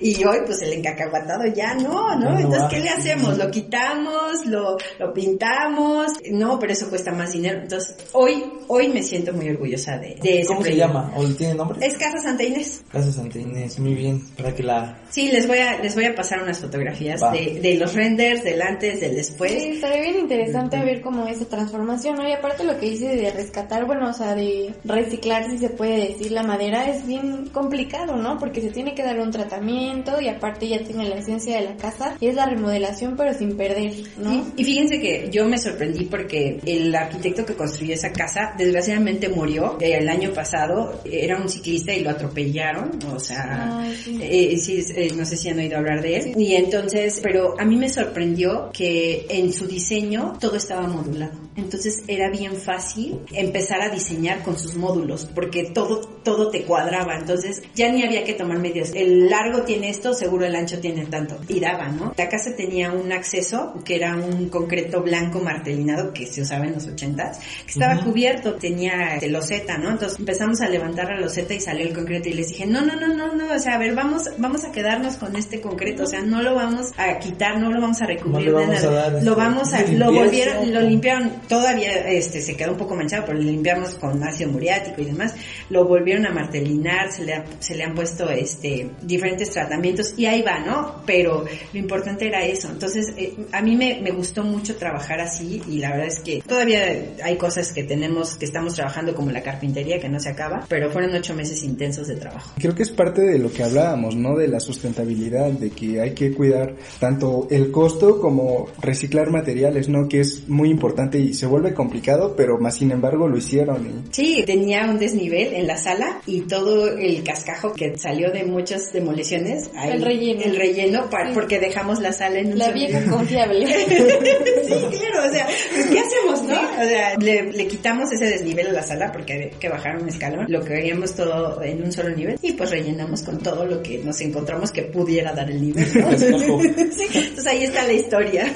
y hoy pues el encacahuatado ya no, ¿no? Entonces. ¿qué le hacemos? Lo quitamos, lo, lo pintamos, no, pero eso cuesta más dinero. Entonces, hoy, hoy me siento muy orgullosa de, de ese ¿Cómo se llama? ¿O tiene nombre? Es Casa Santa Inés. Casa Santa Inés, muy bien, para que la... Sí, les voy a, les voy a pasar unas fotografías de, de los renders, del antes, del después. Sí, estaría bien interesante ver cómo esa transformación, ¿no? Y aparte lo que dice de rescatar, bueno, o sea, de reciclar, si se puede decir, la madera es bien complicado, ¿no? Porque se tiene que dar un tratamiento y aparte ya tiene la esencia de la casa y es la remodelación pero sin perder, ¿no? Y, y fíjense que yo me sorprendí porque el arquitecto que construyó esa casa desgraciadamente murió eh, el año pasado. Era un ciclista y lo atropellaron, o sea, Ay, sí. Eh, sí, eh, no sé si han oído hablar de él. Y entonces, pero a mí me sorprendió que en su diseño todo estaba modulado. Entonces era bien fácil empezar a diseñar con sus módulos porque todo, todo te cuadraba. Entonces ya ni había que tomar medios. El largo tiene esto, seguro el ancho tiene tanto. Y daba, ¿no? La casa tenía un acceso que era un concreto blanco martelinado que se usaba en los ochentas, que estaba cubierto, tenía este, loseta, ¿no? Entonces empezamos a levantar la loseta y salió el concreto y les dije, no, no, no, no, no, o sea, a ver, vamos, vamos a quedarnos con este concreto, o sea, no lo vamos a quitar, no lo vamos a recubrir, No de vamos nada. a dar, este, lo vamos a, lo volvieron, lo limpiaron, todavía este se quedó un poco manchado, pero lo limpiamos con ácido muriático y demás, lo volvieron a martelinar, se le, ha- se le han puesto este diferentes tratamientos y ahí va, ¿no? Pero lo importante era eso. Entonces, eh, a mí me, me gustó mucho trabajar así y la verdad es que todavía hay cosas que tenemos, que estamos trabajando como la carpintería que no se acaba, pero fueron ocho meses intensos de trabajo. Creo que es parte de lo que hablábamos, ¿no? De la sustentabilidad, de que hay que cuidar tanto el costo como reciclar materiales, ¿no? Que es muy importante y se vuelve complicado, pero más sin embargo lo hicieron. y- Sí, tenía un desnivel en la sala y todo el cascajo que salió de muchas demoliciones. ahí- El relleno. El relleno, Sí. porque dejamos la sala en un La vieja confiable. sí, claro, o sea, pues, ¿qué hacemos, no? O sea, le, le quitamos ese desnivel a la sala porque había que bajar un escalón, lo queríamos todo en un solo nivel y pues rellenamos con todo lo que nos encontramos que pudiera dar el sí, entonces ahí está la historia.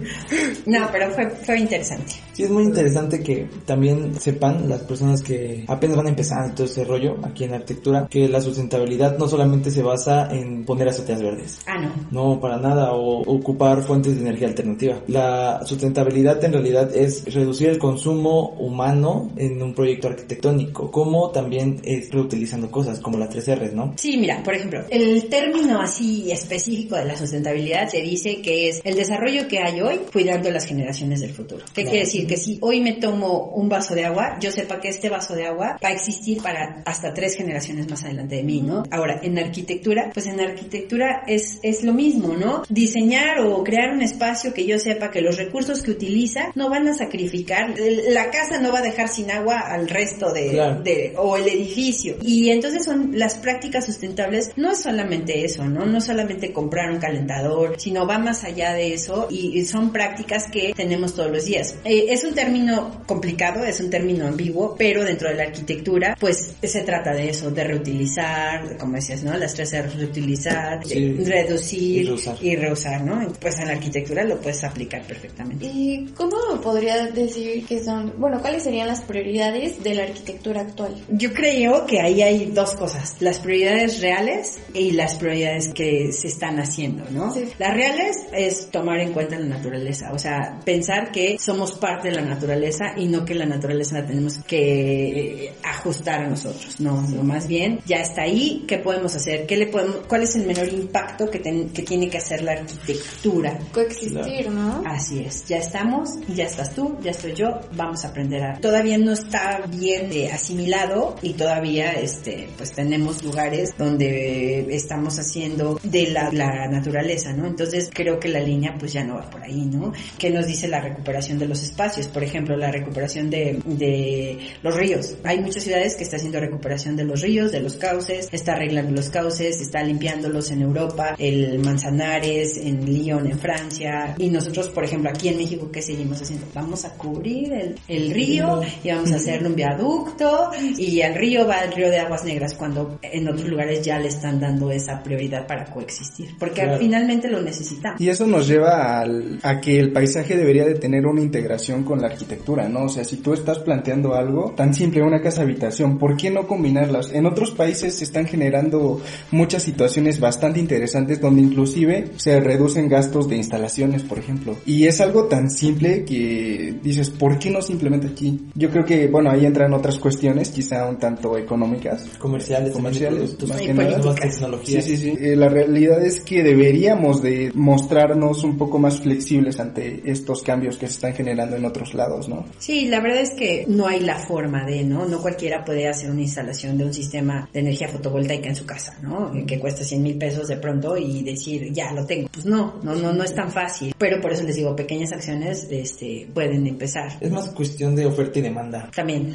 no, pero fue, fue interesante. Sí, es muy interesante que también sepan las personas que apenas van empezando todo ese rollo aquí en arquitectura, que la sustentabilidad no solamente se basa en poner azoteas verdes. Ah, no. No, para nada, o ocupar fuentes de energía alternativa. La sustentabilidad en realidad es reducir el consumo humano en un proyecto arquitectónico, como también es reutilizando cosas, como las tres R's, ¿no? Sí, mira, por ejemplo, el término así específico de la sustentabilidad te dice que es el desarrollo que hay hoy cuidando las generaciones del futuro. ¿Qué quiere decir? Que si hoy me tomo un vaso de agua, yo sepa que este vaso de agua va a existir para hasta tres generaciones más adelante de mí, ¿no? Ahora, en arquitectura, pues en arquitectura es, es lo mismo, ¿no? Diseñar o crear un espacio que yo sepa que los recursos que utiliza no van a sacrificar, la casa no va a dejar sin agua al resto de, Claro. de o el edificio. Y entonces son las prácticas sustentables, no es solamente eso, ¿no? No solamente comprar un calentador, sino va más allá de eso y, y son prácticas que tenemos todos los días. Eh, es un término complicado, es un término ambiguo, pero dentro de la arquitectura, pues se trata de eso, de reutilizar, como decías, ¿no? Las tres R's, reutilizar, Sí. reducir Y reusar. y reusar, ¿no? Pues en la arquitectura lo puedes aplicar perfectamente. ¿Y cómo podría decir que son, bueno, cuáles serían las prioridades de la arquitectura actual? Yo creo que ahí hay dos cosas, las prioridades reales y las prioridades que se están haciendo, ¿no? Sí. Las reales es tomar en cuenta la naturaleza, o sea, pensar que somos parte de la naturaleza y no que la naturaleza la tenemos que eh, ajustar a nosotros, no, no, más bien ya está ahí, ¿qué podemos hacer? ¿Qué le podemos, cuál es el menor impacto que, ten- que tiene que hacer la arquitectura? Coexistir, ¿no? Así es, ya estamos, ya estás tú, ya estoy yo, vamos a aprender a... Todavía no está bien eh, asimilado y todavía este, pues tenemos lugares donde estamos haciendo de la, la naturaleza, ¿no? Entonces creo que la línea pues ya no va por ahí, ¿no? ¿Qué nos dice la recuperación de los espacios? Por ejemplo, la recuperación de, de los ríos. Hay muchas ciudades que están haciendo recuperación de los ríos, de los cauces, está arreglando los cauces, está limpiándolos en Europa, el Manzanares, en Lyon, en Francia. Y nosotros, por ejemplo, aquí en México, ¿qué seguimos haciendo? Vamos a cubrir el, el río y vamos a hacerle un viaducto y al río va el río de aguas negras cuando en otros lugares ya le están dando esa prioridad para coexistir. Porque Claro. finalmente lo necesitamos. Y eso nos lleva al- a que el paisaje debería de tener una integración con la arquitectura, ¿no? O sea, si tú estás planteando algo tan simple, una casa habitación, ¿por qué no combinarlas? En otros países se están generando muchas situaciones bastante interesantes donde inclusive se reducen gastos de instalaciones, por ejemplo. Y es algo tan simple que dices, ¿por qué no simplemente aquí? Yo creo que, bueno, ahí entran otras cuestiones, quizá un tanto económicas, Comerciales, comerciales, más que nada. tecnologías. Sí, sí, sí. Eh, la realidad es que deberíamos de mostrarnos un poco más flexibles ante estos cambios que se están generando en otros lados, ¿no? Sí, la verdad es que no hay la forma de, ¿no? No cualquiera puede hacer una instalación de un sistema de energía fotovoltaica en su casa, ¿no? Que cuesta 100 mil pesos de pronto y decir, ya lo tengo. Pues no, no, no, no es tan fácil. Pero por eso les digo, pequeñas acciones, este, pueden empezar. Es más cuestión de oferta y demanda. También.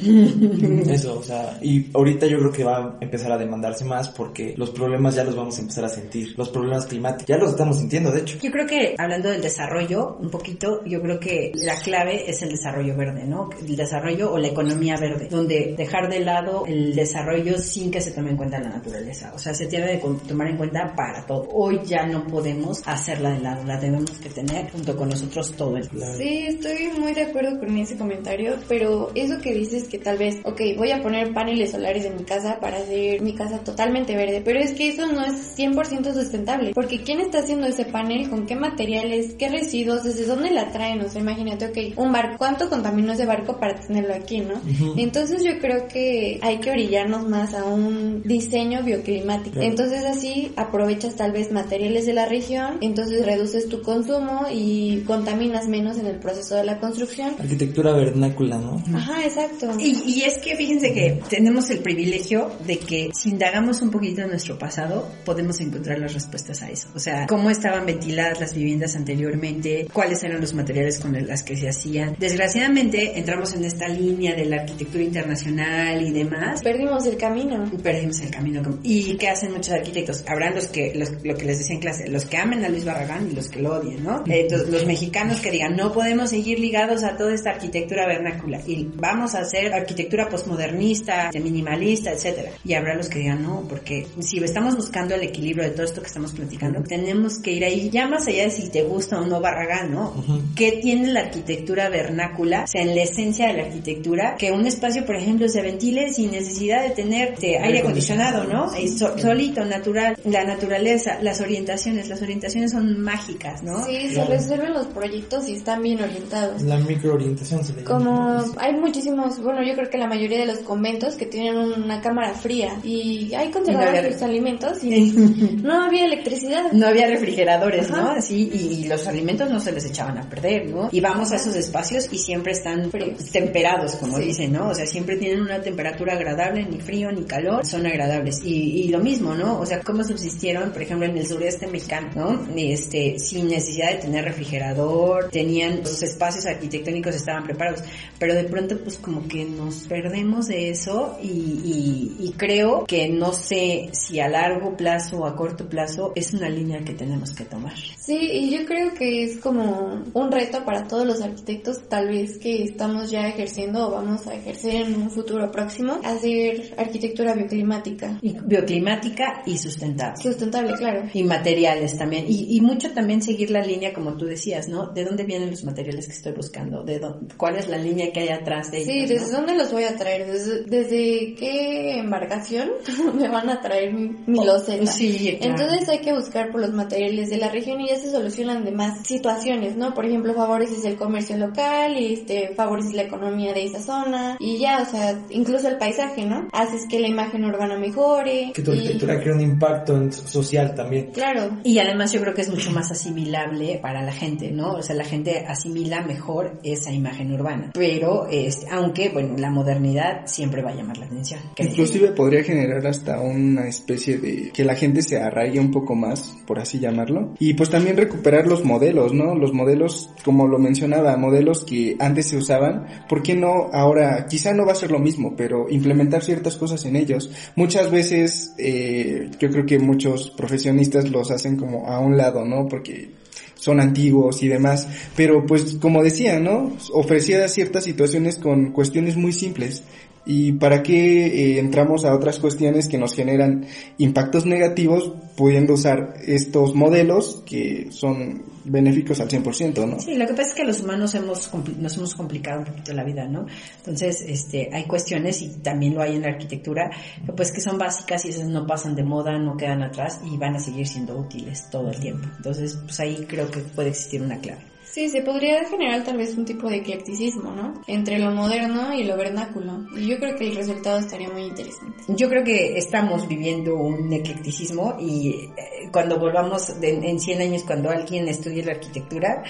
Eso, o sea, y ahorita yo creo que va a empezar a demandarse más porque los problemas ya los vamos a empezar a sentir. Los problemas climáticos ya los estamos sintiendo, de hecho. Yo creo que hablando del desarrollo, un poquito poquito, yo creo que la clave es el desarrollo verde, ¿no? El desarrollo o la economía verde, donde dejar de lado el desarrollo sin que se tome en cuenta la naturaleza. O sea, se tiene que tomar en cuenta para todo. Hoy ya no podemos hacerla de lado, la tenemos que tener junto con nosotros todo el tiempo. Sí, estoy muy de acuerdo con ese comentario, pero eso que dices que tal vez, ok, voy a poner paneles solares en mi casa para hacer mi casa totalmente verde, pero es que eso no es 100% sustentable, porque ¿quién está haciendo ese panel? ¿Con qué materiales? ¿Qué residuos? ¿Desde dónde la traen? O sea, imagínate, ok, un barco, ¿cuánto contaminó ese barco para tenerlo aquí, no? Entonces yo creo que hay que orillarnos más a un diseño bioclimático. Entonces así aprovechas tal vez materiales de la región, entonces reduces tu consumo y contaminas menos en el proceso de la construcción. Arquitectura vernácula, ¿no? Ajá, exacto. Y, y es que fíjense que tenemos el privilegio de que si indagamos un poquito en nuestro pasado, podemos encontrar las respuestas a eso. O sea, cómo estaban ventiladas las viviendas anteriormente, cuáles eran los materiales con las que se hacían. Desgraciadamente entramos en esta línea de la arquitectura internacional y demás. Perdimos el camino. Perdimos el camino. ¿Y qué hacen muchos arquitectos? Habrán los que, los- lo que les decía en clase, los que amen a Luis Barragán y los que lo odien, ¿no? Los mexicanos que digan, no podemos seguir ligados a toda esta arquitectura vernácula y vamos a hacer arquitectura postmodernista, minimalista, etcétera. Y habrá los que digan, no, porque si estamos buscando el equilibrio de todo esto que estamos platicando, tenemos que ir ahí, ya más allá de si te gusta o no Barragán, ¿no? ¿Qué tiene la arquitectura vernácula? O sea, en la esencia de la arquitectura, que un espacio, por ejemplo, se ventile sin necesidad de tener este, aire acondicionado, ¿no? Es so- solito, natural, la naturaleza, las orientaciones, las orientaciones son mágicas, ¿no? Sí, se Claro. resuelven los proyectos y están bien orientados. La microorientación se le. Como hay muchísimos, bueno, yo creo que la mayoría de los conventos que tienen una cámara fría y hay conservados había- sus alimentos y no había electricidad. No había refrigeradores, ¿no? Ajá. Así, y, y los alimentos no se les echaban a perder, ¿no? Y vamos a esos espacios y siempre están Fríos. temperados, como Sí. dicen, ¿no? O sea, siempre tienen una temperatura agradable, ni frío ni calor, son agradables. Y, y lo mismo, ¿no? O sea, cómo subsistieron, por ejemplo, en el sureste mexicano, ¿no? Este, sin necesidad de tener refrigerador, tenían, los espacios arquitectónicos estaban preparados, pero de pronto pues como que nos perdemos de eso y, y, y creo que no sé si a largo plazo o a corto plazo es una línea que tenemos que tomar. Sí, y yo creo que es como un reto para todos los arquitectos, tal vez que estamos ya ejerciendo o vamos a ejercer en un futuro próximo, hacer arquitectura bioclimática. Y bioclimática y sustentable. Sustentable, claro. Y materiales también. Y, y mucho también seguir la línea, como tú decías, ¿no? ¿De dónde vienen los materiales que estoy buscando? ¿De dónde, ¿Cuál es la línea que hay atrás de Sí, ellos? ¿desde ¿no? dónde los voy a traer? ¿Desde, desde qué embarcación me van a traer mi, mi loseta? Sí, claro. Entonces hay que buscar por los materiales de la región y ya se solucionan demás situaciones, ¿no? Por ejemplo, favoreces el comercio local y este, favoreces la economía de esa zona y ya, o sea, incluso el paisaje, ¿no? Haces que la imagen urbana mejore. Que tu y- arquitectura crea un impacto en- social también. Claro. Y además yo creo que es mucho más asimilable para la gente, ¿no? O sea, la gente asimila mejor esa imagen urbana. Pero, este, aunque, bueno, la modernidad siempre va a llamar la atención. Inclusive podría generar hasta una especie de que la gente se arraigue un poco más, por así llamarlo. Y pues también recuperar los modelos, ¿no? Los modelos, como lo mencionaba, modelos que antes se usaban, ¿por qué no ahora? Quizá no va a ser lo mismo, pero implementar ciertas cosas en ellos. Muchas veces eh, yo creo que muchos profesionistas los hacen como a un lado, ¿no? Porque son antiguos y demás, pero pues como decía, ¿no? Ofrecía ciertas situaciones con cuestiones muy simples. ¿Y para qué eh, entramos a otras cuestiones que nos generan impactos negativos pudiendo usar estos modelos que son benéficos al 100%, ¿no? Sí, lo que pasa es que los humanos hemos nos hemos complicado un poquito la vida, ¿no? Entonces, este, hay cuestiones y también lo hay en la arquitectura, pues que son básicas y esas no pasan de moda, no quedan atrás y van a seguir siendo útiles todo el tiempo. Entonces, pues ahí creo que puede existir una clave. Sí, se podría generar tal vez un tipo de eclecticismo, ¿no? Entre lo moderno y lo vernáculo. Y yo creo que el resultado estaría muy interesante. Yo creo que estamos viviendo un eclecticismo y eh, cuando volvamos de- en 100 años, cuando alguien estudie la arquitectura,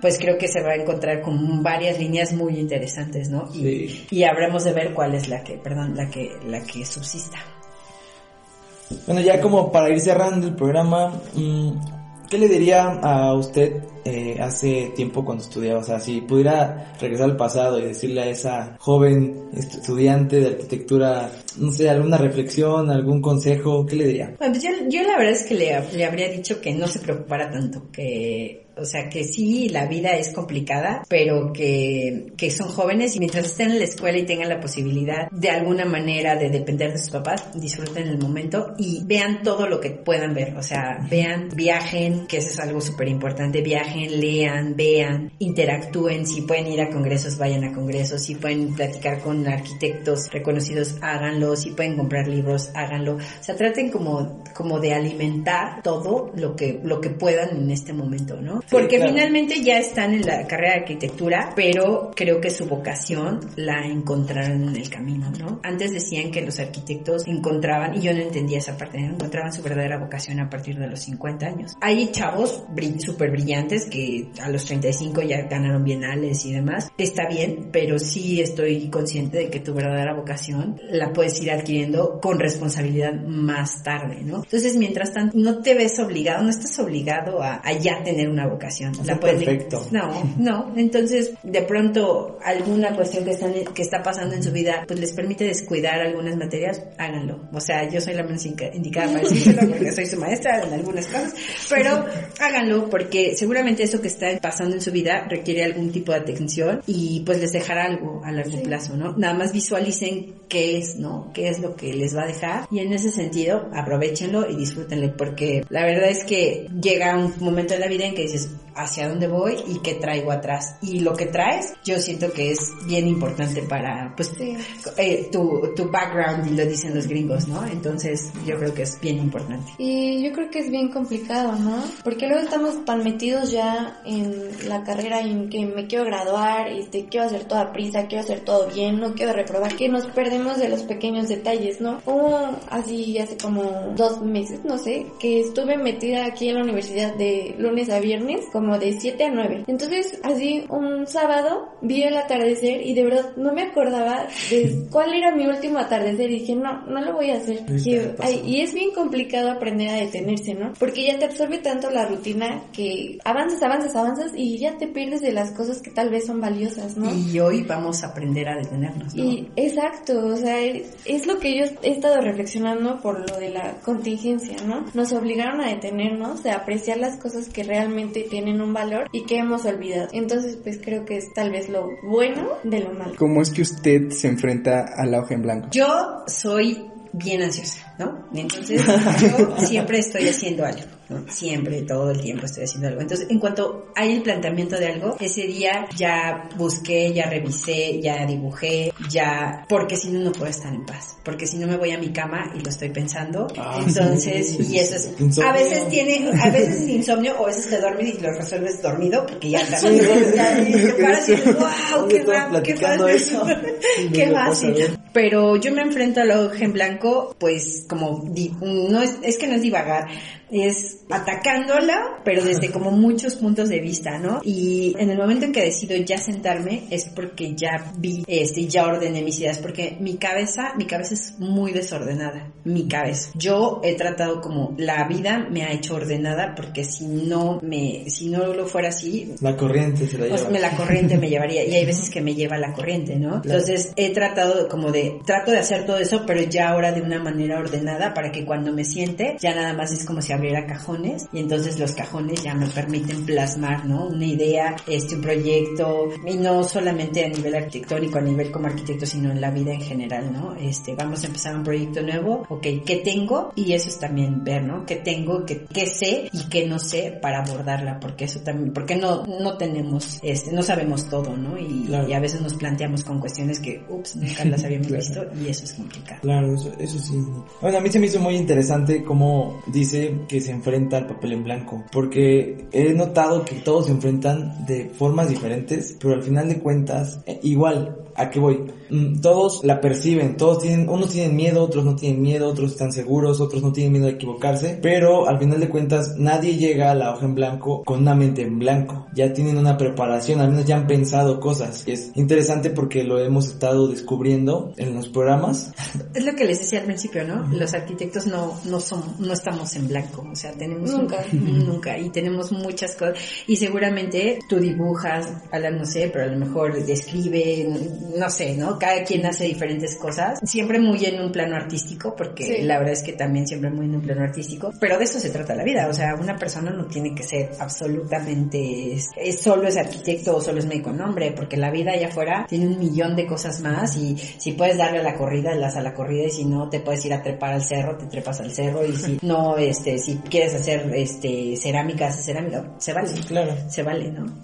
pues creo que se va a encontrar con varias líneas muy interesantes, ¿no? Y, Sí. y habremos de ver cuál es la que, perdón, la que, la que subsista. Bueno, ya como para ir cerrando el programa, mm, ¿qué le diría a usted eh, hace tiempo cuando estudiaba? O sea, si pudiera regresar al pasado y decirle a esa joven estudiante de arquitectura, no sé, alguna reflexión, algún consejo, ¿qué le diría? Bueno, pues yo, yo la verdad es que le, habría dicho que no se preocupara tanto, que o sea que sí, la vida es complicada, pero que, que son jóvenes y mientras estén en la escuela y tengan la posibilidad de alguna manera de depender de sus papás, disfruten el momento y vean todo lo que puedan ver. O sea, vean, viajen, que eso es algo súper importante, viajen, lean, vean, interactúen, si pueden ir a congresos, vayan a congresos, si pueden platicar con arquitectos reconocidos, háganlo, si pueden comprar libros, háganlo. O sea, traten como, como de alimentar todo lo que, lo que puedan en este momento, ¿no? Porque finalmente ya están en la carrera de arquitectura, pero creo que su vocación la encontraron en el camino, ¿no? Antes decían que los arquitectos encontraban, y yo no entendía esa parte, encontraban su verdadera vocación a partir de los 50 años. Hay chavos súper brillantes que a los 35 ya ganaron bienales y demás. Está bien, pero sí estoy consciente de que tu verdadera vocación la puedes ir adquiriendo con responsabilidad más tarde, ¿no? Entonces, mientras tanto, no te ves obligado, no estás obligado a, a ya tener una vocación. La perfecto. No, no. Entonces, de pronto, alguna cuestión que, están, que está pasando en su vida, pues les permite descuidar algunas materias, háganlo. O sea, yo soy la menos indicada para decirlo porque soy su maestra en algunas cosas, pero háganlo porque seguramente eso que está pasando en su vida requiere algún tipo de atención y pues les dejará algo a largo plazo, ¿no? Nada más visualicen qué es, ¿no? ¿Qué es lo que les va a dejar? Y en ese sentido, aprovechenlo y disfrútenlo porque la verdad es que llega un momento en la vida en que dices, hacia dónde voy y qué traigo atrás. Y lo que traes, yo siento que es bien importante para, pues, eh, tu, tu background, y lo dicen los gringos, ¿no? Entonces, yo creo que es bien importante. Y yo creo que es bien complicado, ¿no? Porque luego estamos tan metidos ya en la carrera en que me quiero graduar, este, quiero hacer toda prisa, quiero hacer todo bien, no quiero reprobar, que nos perdemos de los pequeños detalles, ¿no? Como así hace como dos meses, no sé, que estuve metida aquí en la universidad de lunes a viernes como de 7 a 9. Entonces, así un sábado vi el atardecer y de verdad no me acordaba de cuál era mi último atardecer y dije, no, no lo voy a hacer. Y, es bien complicado aprender a detenerse, ¿no? Porque ya te absorbe tanto la rutina que avanzas, avanzas, avanzas y ya te pierdes de las cosas que tal vez son valiosas, ¿no? Y hoy vamos a aprender a detenernos, ¿no? Y exacto, o sea, es lo que yo he estado reflexionando por lo de la contingencia, ¿no? Nos obligaron a detenernos, a apreciar las cosas que realmente tienen un valor y que hemos olvidado. Entonces, pues creo que es tal vez lo bueno de lo malo. ¿Cómo es que usted se enfrenta a la hoja en blanco? Yo soy bien ansiosa, ¿no? Entonces, yo siempre estoy haciendo algo. Siempre, todo el tiempo estoy haciendo algo. Entonces, en cuanto hay el planteamiento de algo, ese día ya busqué, ya revisé, ya dibujé, ya, porque si no, no puedo estar en paz. Porque si no me voy a mi cama y lo estoy pensando. Ah, entonces, y eso es, a veces tiene, a veces es insomnio o a veces te duermes y lo resuelves dormido porque ya estás, y te paras y wow, qué rápido, qué fácil. qué fácil. Pero yo me enfrento a la hoja en blanco, pues como, no es, es que no es divagar, es atacándola, pero desde como muchos puntos de vista, ¿no? Y en el momento en que decido ya sentarme es porque ya vi, este, ya ordené mis ideas, porque mi cabeza, mi cabeza es muy desordenada, mi cabeza. Yo he tratado como la vida me ha hecho ordenada porque si no me, si no lo fuera así, la corriente se la pues lleva. la corriente me llevaría y hay veces que me lleva la corriente, ¿no? Entonces he tratado como de, trato de hacer todo eso, pero ya ahora de una manera ordenada para que cuando me siente ya nada más es como si abriera cajones y entonces los cajones ya me permiten plasmar, ¿no? Una idea, este, un proyecto y no solamente a nivel arquitectónico, a nivel como arquitecto, sino en la vida en general, ¿no? Este, vamos a empezar un proyecto nuevo, ok, ¿qué tengo? Y eso es también ver, ¿no? ¿Qué tengo? ¿Qué, qué sé? Y qué no sé para abordarla? Porque eso también, porque no, no tenemos, este, no sabemos todo, ¿no? Y, a veces nos planteamos con cuestiones que, ups, nunca las habíamos visto y eso es complicado. Claro, eso, eso sí. Bueno, a mí se me hizo muy interesante cómo dice que se enfrenta al papel en blanco, porque he notado que todos se enfrentan de formas diferentes, pero al final de cuentas, eh, igual, ¿A qué voy? Mm, Todos la perciben, todos tienen, unos tienen miedo, otros no tienen miedo, otros están seguros, otros no tienen miedo de equivocarse, pero al final de cuentas nadie llega a la hoja en blanco con una mente en blanco. Ya tienen una preparación, al menos ya han pensado cosas. Y es interesante porque lo hemos estado descubriendo en los programas. Es lo que les decía al principio, ¿no? Los arquitectos no, no somos, no estamos en blanco, o sea, tenemos un- Nunca. nunca, y tenemos muchas cosas, y seguramente tú dibujas, Alan no sé, pero a lo mejor escribe, no sé, ¿no? Cada quien hace diferentes cosas, siempre muy en un plano artístico, porque Sí. la verdad es que también siempre muy en un plano artístico, pero de eso se trata la vida, o sea, una persona no tiene que ser absolutamente, es, es solo es arquitecto o solo es médico, no hombre, porque la vida allá afuera tiene un millón de cosas más y si puedes darle a la corrida, las a la corrida y si no te puedes ir a trepar al cerro, te trepas al cerro y si no, este, si quieres hacer este cerámica, haces cerámica, se vale, Claro. se vale, ¿no?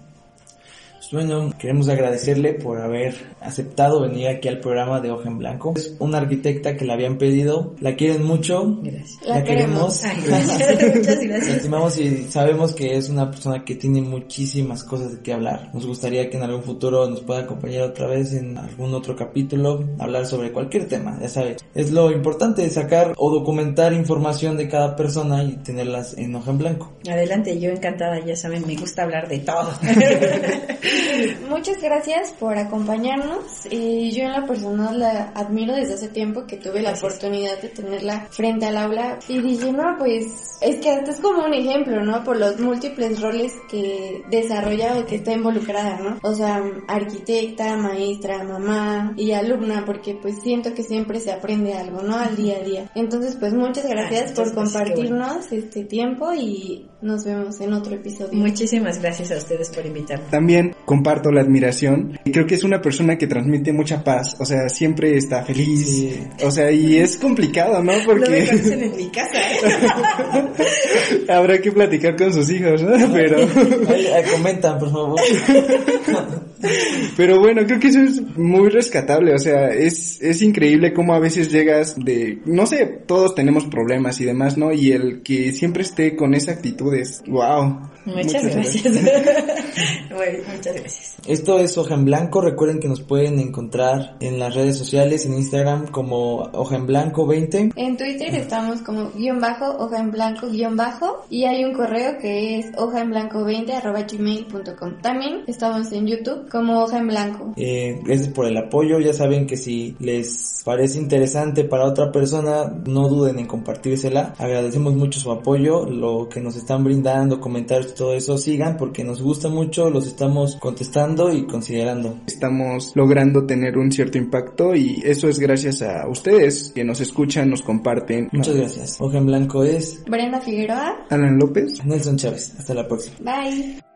Bueno, queremos agradecerle por haber aceptado venir aquí al programa de Hoja en Blanco. Es una arquitecta que la habían pedido, la quieren mucho, Gracias. La queremos. Ay, gracias. Muchas La gracias. estimamos y sabemos que es una persona que tiene muchísimas cosas de qué hablar. Nos gustaría que en algún futuro nos pueda acompañar otra vez en algún otro capítulo, hablar sobre cualquier tema, ya sabes. Es lo importante de sacar o documentar información de cada persona y tenerlas en hoja en blanco. Adelante, yo encantada, ya saben, me gusta hablar de todo. Muchas gracias por acompañarnos. Eh, yo en la personal la admiro desde hace tiempo que tuve la oportunidad de tenerla frente al aula y dije, no, pues es que hasta es como un ejemplo, ¿no? Por los múltiples roles que desarrolla o que está involucrada, ¿no? O sea, arquitecta, maestra, mamá y alumna, porque pues siento que siempre se aprende algo, ¿no? Al día a día. Entonces, pues muchas gracias por compartirnos este tiempo y nos vemos en otro episodio. Muchísimas gracias a ustedes por invitarme. También comparto la admiración. Y creo que es una persona que transmite mucha paz. O sea, siempre está feliz. Sí. O sea, y es complicado, ¿no? No me Porque conocen en mi casa, ¿eh? habrá que platicar con sus hijos, ¿no? Pero, Ahí, ahí comentan, por favor. pero bueno, creo que eso es muy rescatable. O sea, es, es increíble cómo a veces llegas de, no sé, todos tenemos problemas y demás, ¿no? Y el que siempre esté con esa actitud es, wow. Muchas, gracias. bueno, muchas gracias. Esto es Hoja en Blanco. Recuerden que nos pueden encontrar en las redes sociales, en Instagram como Hoja en Blanco 20. En Twitter estamos como guion bajo, hoja en blanco, guion bajo, y hay un correo que es hoja en blanco 20 arroba gmail.com. También estamos en YouTube como hoja en blanco. Eh, gracias por el apoyo. Ya saben que si les parece interesante para otra persona, no duden en compartírsela. Agradecemos mucho su apoyo, lo que nos están brindando, comentarios, todo eso. Sigan porque nos gusta mucho, los estamos contestando y considerando. Estamos logrando tener un cierto impacto y eso es gracias a ustedes que nos escuchan, nos comparten. Muchas gracias. Hoja en Blanco es Brenda Figueroa, Alan López. Nelson Chávez. Hasta la próxima. bye.